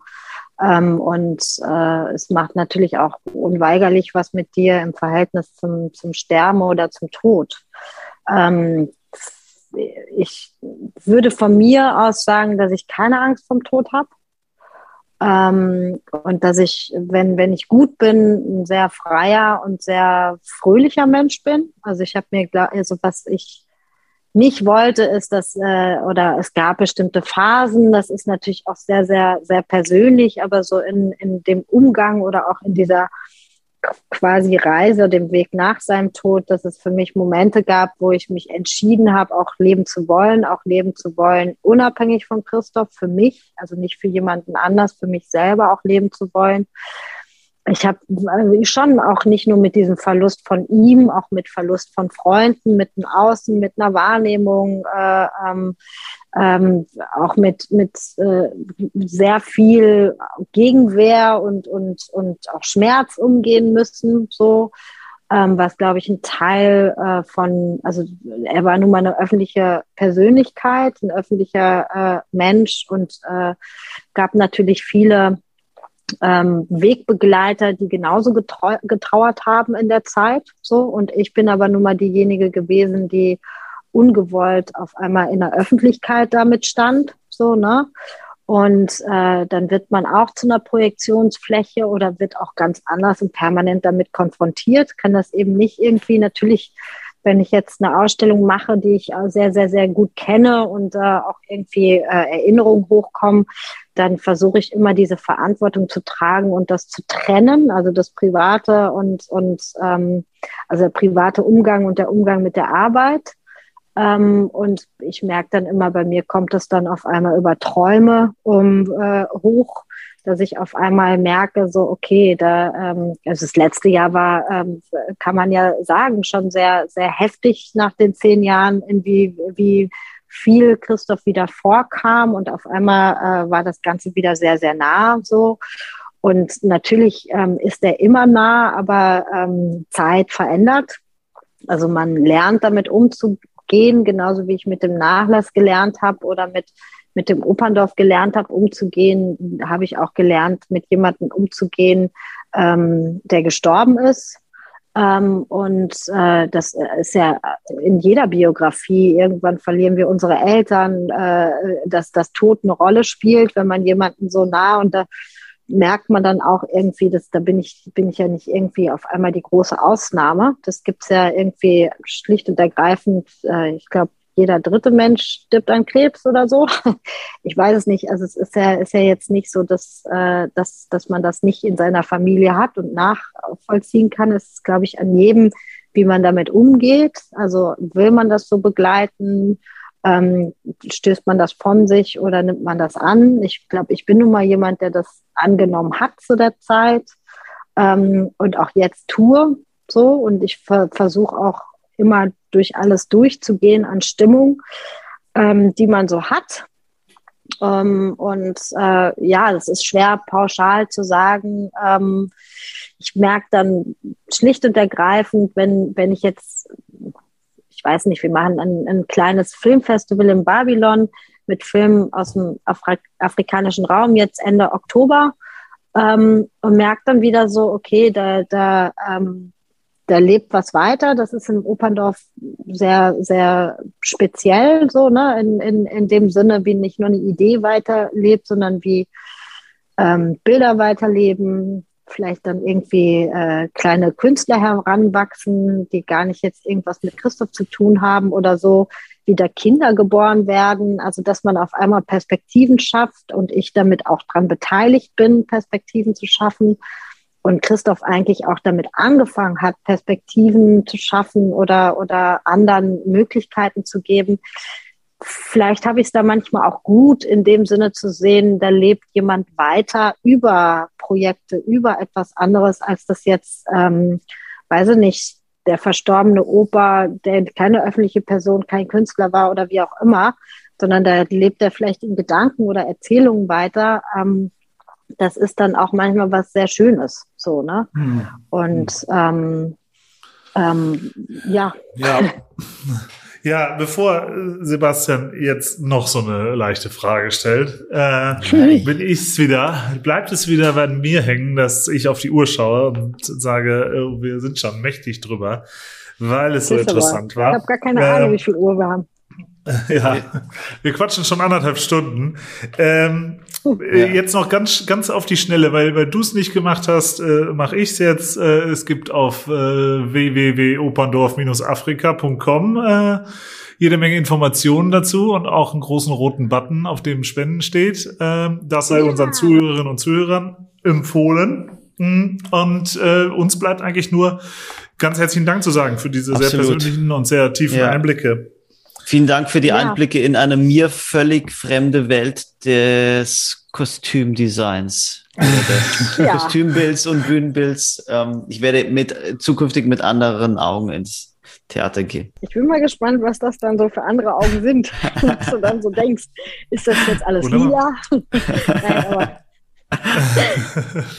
Speaker 1: Ähm, und äh, es macht natürlich auch unweigerlich was mit dir im Verhältnis zum, zum Sterben oder zum Tod. Ähm, ich würde von mir aus sagen, dass ich keine Angst vom Tod habe. Ähm, und dass ich, wenn, wenn ich gut bin, ein sehr freier und sehr fröhlicher Mensch bin. Also ich habe mir, also was ich nicht wollte, ist, dass, äh, oder es gab bestimmte Phasen, das ist natürlich auch sehr, sehr, sehr persönlich, aber so in, in dem Umgang oder auch in dieser quasi Reise, dem Weg nach seinem Tod, dass es für mich Momente gab, wo ich mich entschieden habe, auch leben zu wollen, auch leben zu wollen, unabhängig von Christoph, für mich, also nicht für jemanden anders, für mich selber auch leben zu wollen ich habe äh, schon auch nicht nur mit diesem Verlust von ihm, auch mit Verlust von Freunden, mit dem Außen, mit einer Wahrnehmung, äh, ähm, ähm, auch mit, mit äh, sehr viel Gegenwehr und, und, und auch Schmerz umgehen müssen, so. Ähm, was, glaube ich, ein Teil äh, von, also er war nun mal eine öffentliche Persönlichkeit, ein öffentlicher äh, Mensch und äh, gab natürlich viele ähm, Wegbegleiter, die genauso getrauert haben in der Zeit. So und ich bin aber nun mal diejenige gewesen, die ungewollt auf einmal in der Öffentlichkeit damit stand. So ne. Und äh, dann wird man auch zu einer Projektionsfläche oder wird auch ganz anders und permanent damit konfrontiert. Kann das eben nicht irgendwie natürlich wenn ich jetzt eine Ausstellung mache, die ich sehr, sehr, sehr gut kenne und äh, auch irgendwie äh, Erinnerungen hochkommen, dann versuche ich immer diese Verantwortung zu tragen und das zu trennen, also das private und, und ähm, also der private Umgang und der Umgang mit der Arbeit. Ähm, und ich merke dann immer, bei mir kommt es dann auf einmal über Träume um, äh, hoch dass ich auf einmal merke, so, okay, da, ähm, also das letzte Jahr war, ähm, kann man ja sagen, schon sehr, sehr heftig nach den zehn Jahren, in wie, wie viel Christoph wieder vorkam und auf einmal äh, war das Ganze wieder sehr, sehr nah so. Und natürlich ähm, ist er immer nah, aber ähm, Zeit verändert. Also man lernt damit umzugehen, genauso wie ich mit dem Nachlass gelernt habe oder mit mit dem Operndorf gelernt habe, umzugehen, habe ich auch gelernt, mit jemandem umzugehen, ähm, der gestorben ist. Ähm, und äh, das ist ja in jeder Biografie, irgendwann verlieren wir unsere Eltern, äh, dass das Tod eine Rolle spielt, wenn man jemanden so nah und da merkt man dann auch irgendwie, dass da bin ich, bin ich ja nicht irgendwie auf einmal die große Ausnahme. Das gibt es ja irgendwie schlicht und ergreifend, äh, ich glaube, jeder dritte Mensch stirbt an Krebs oder so. [laughs] Ich weiß es nicht. Also es ist ja, ist ja jetzt nicht so, dass, äh, dass, dass man das nicht in seiner Familie hat und nachvollziehen kann. Es ist, glaube ich, an jedem, wie man damit umgeht. Also will man das so begleiten? Ähm, stößt man das von sich oder nimmt man das an? Ich glaube, ich bin nun mal jemand, der das angenommen hat zu der Zeit ähm, und auch jetzt tue. So und ich ver versuche auch immer durch alles durchzugehen an Stimmung, ähm, die man so hat. Ähm, und äh, ja, das ist schwer pauschal zu sagen. Ähm, ich merke dann schlicht und ergreifend, wenn, wenn ich jetzt, ich weiß nicht, wir machen ein, ein kleines Filmfestival in Babylon mit Filmen aus dem Afri afrikanischen Raum jetzt Ende Oktober ähm, und merke dann wieder so, okay, da, da ähm, da lebt was weiter. Das ist in Operndorf sehr, sehr speziell so, ne? In, in, in dem Sinne, wie nicht nur eine Idee weiterlebt, sondern wie ähm, Bilder weiterleben, vielleicht dann irgendwie äh, kleine Künstler heranwachsen, die gar nicht jetzt irgendwas mit Christoph zu tun haben oder so, wieder Kinder geboren werden, also dass man auf einmal Perspektiven schafft und ich damit auch dran beteiligt bin, Perspektiven zu schaffen und Christoph eigentlich auch damit angefangen hat, Perspektiven zu schaffen oder, oder anderen Möglichkeiten zu geben. Vielleicht habe ich es da manchmal auch gut in dem Sinne zu sehen, da lebt jemand weiter über Projekte, über etwas anderes, als das jetzt, ähm, weiß ich nicht, der verstorbene Opa, der keine öffentliche Person, kein Künstler war oder wie auch immer, sondern da lebt er vielleicht in Gedanken oder Erzählungen weiter. Ähm, das ist dann auch manchmal was sehr Schönes, so, ne? Mhm. Und ähm, ähm, ja.
Speaker 3: Ja. [laughs] Ja, bevor Sebastian jetzt noch so eine leichte Frage stellt, äh, bin ich's wieder, bleibt es wieder bei mir hängen, dass ich auf die Uhr schaue und sage, oh, wir sind schon mächtig drüber, weil es so interessant war.
Speaker 1: Ich habe gar keine Ahnung, äh, wie viel Uhr wir haben. [laughs]
Speaker 3: Ja, wir quatschen schon anderthalb Stunden. Ähm, äh, ja. Jetzt noch ganz, ganz auf die Schnelle, weil, weil du es nicht gemacht hast, äh, mache ich es jetzt. Äh, es gibt auf äh, www.operndorf-afrika.com äh, jede Menge Informationen dazu und auch einen großen roten Button, auf dem Spenden steht. Äh, das sei ja. unseren Zuhörerinnen und Zuhörern empfohlen. Mm, und äh, uns bleibt eigentlich nur ganz herzlichen Dank zu sagen für diese Absolut. sehr persönlichen und sehr tiefen ja. Einblicke.
Speaker 2: Vielen Dank für die ja. Einblicke in eine mir völlig fremde Welt des Kostümdesigns. Also ja. [laughs] Kostümbilds und Bühnenbilds. Ähm, ich werde mit, zukünftig mit anderen Augen ins Theater gehen.
Speaker 1: Ich bin mal gespannt, was das dann so für andere Augen sind. [laughs] was du dann so denkst, ist das jetzt alles lila? [laughs] Nein, aber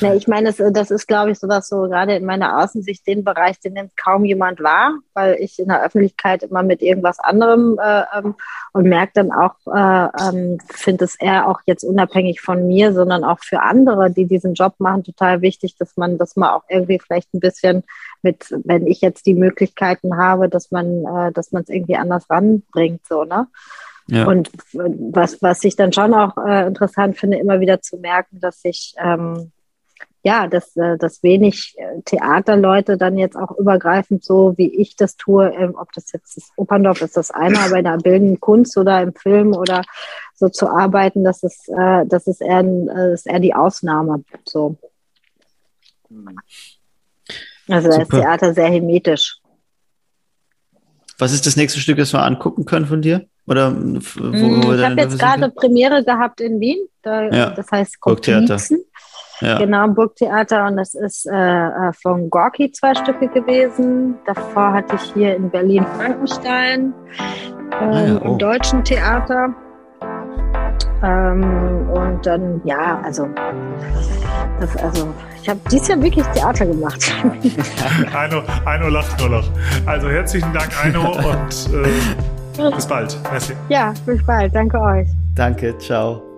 Speaker 1: nee, ich meine, das, das ist, glaube ich, so, dass so gerade in meiner Außensicht den Bereich, den nimmt kaum jemand wahr, weil ich in der Öffentlichkeit immer mit irgendwas anderem äh, ähm, und merke dann auch, äh, ähm, finde es eher auch jetzt unabhängig von mir, sondern auch für andere, die diesen Job machen, total wichtig, dass man das mal auch irgendwie vielleicht ein bisschen mit, wenn ich jetzt die Möglichkeiten habe, dass man, äh, es irgendwie anders ranbringt, so, ne? Ja. Und was, was ich dann schon auch äh, interessant finde, immer wieder zu merken, dass ich ähm, ja, dass, äh, dass wenig äh, Theaterleute dann jetzt auch übergreifend so, wie ich das tue, ähm, ob das jetzt das Operndorf ist, das eine, aber in der bildenden Kunst oder im Film oder so zu arbeiten, das ist, äh, das ist eher, äh, ist eher die Ausnahme. So. Also da ist Theater sehr hermetisch.
Speaker 2: Was ist das nächste Stück, das wir angucken können von dir? Oder wo,
Speaker 1: wo ich habe jetzt gerade Premiere gehabt in Wien. Da, ja. Das heißt
Speaker 2: Burgtheater.
Speaker 1: Ja. Genau, Burgtheater. Und das ist äh, äh, von Gorki zwei Stücke gewesen. Davor hatte ich hier in Berlin Frankenstein äh, ah, ja. oh. im Deutschen Theater. Ähm, und dann, ja, also, das, also ich habe dieses Jahr wirklich Theater gemacht. [laughs]
Speaker 3: Eino, Eino lacht nur noch. Also herzlichen Dank, Eino, [laughs] und äh, bis bald.
Speaker 1: Merci. Ja, bis bald. Danke euch.
Speaker 2: Danke, ciao.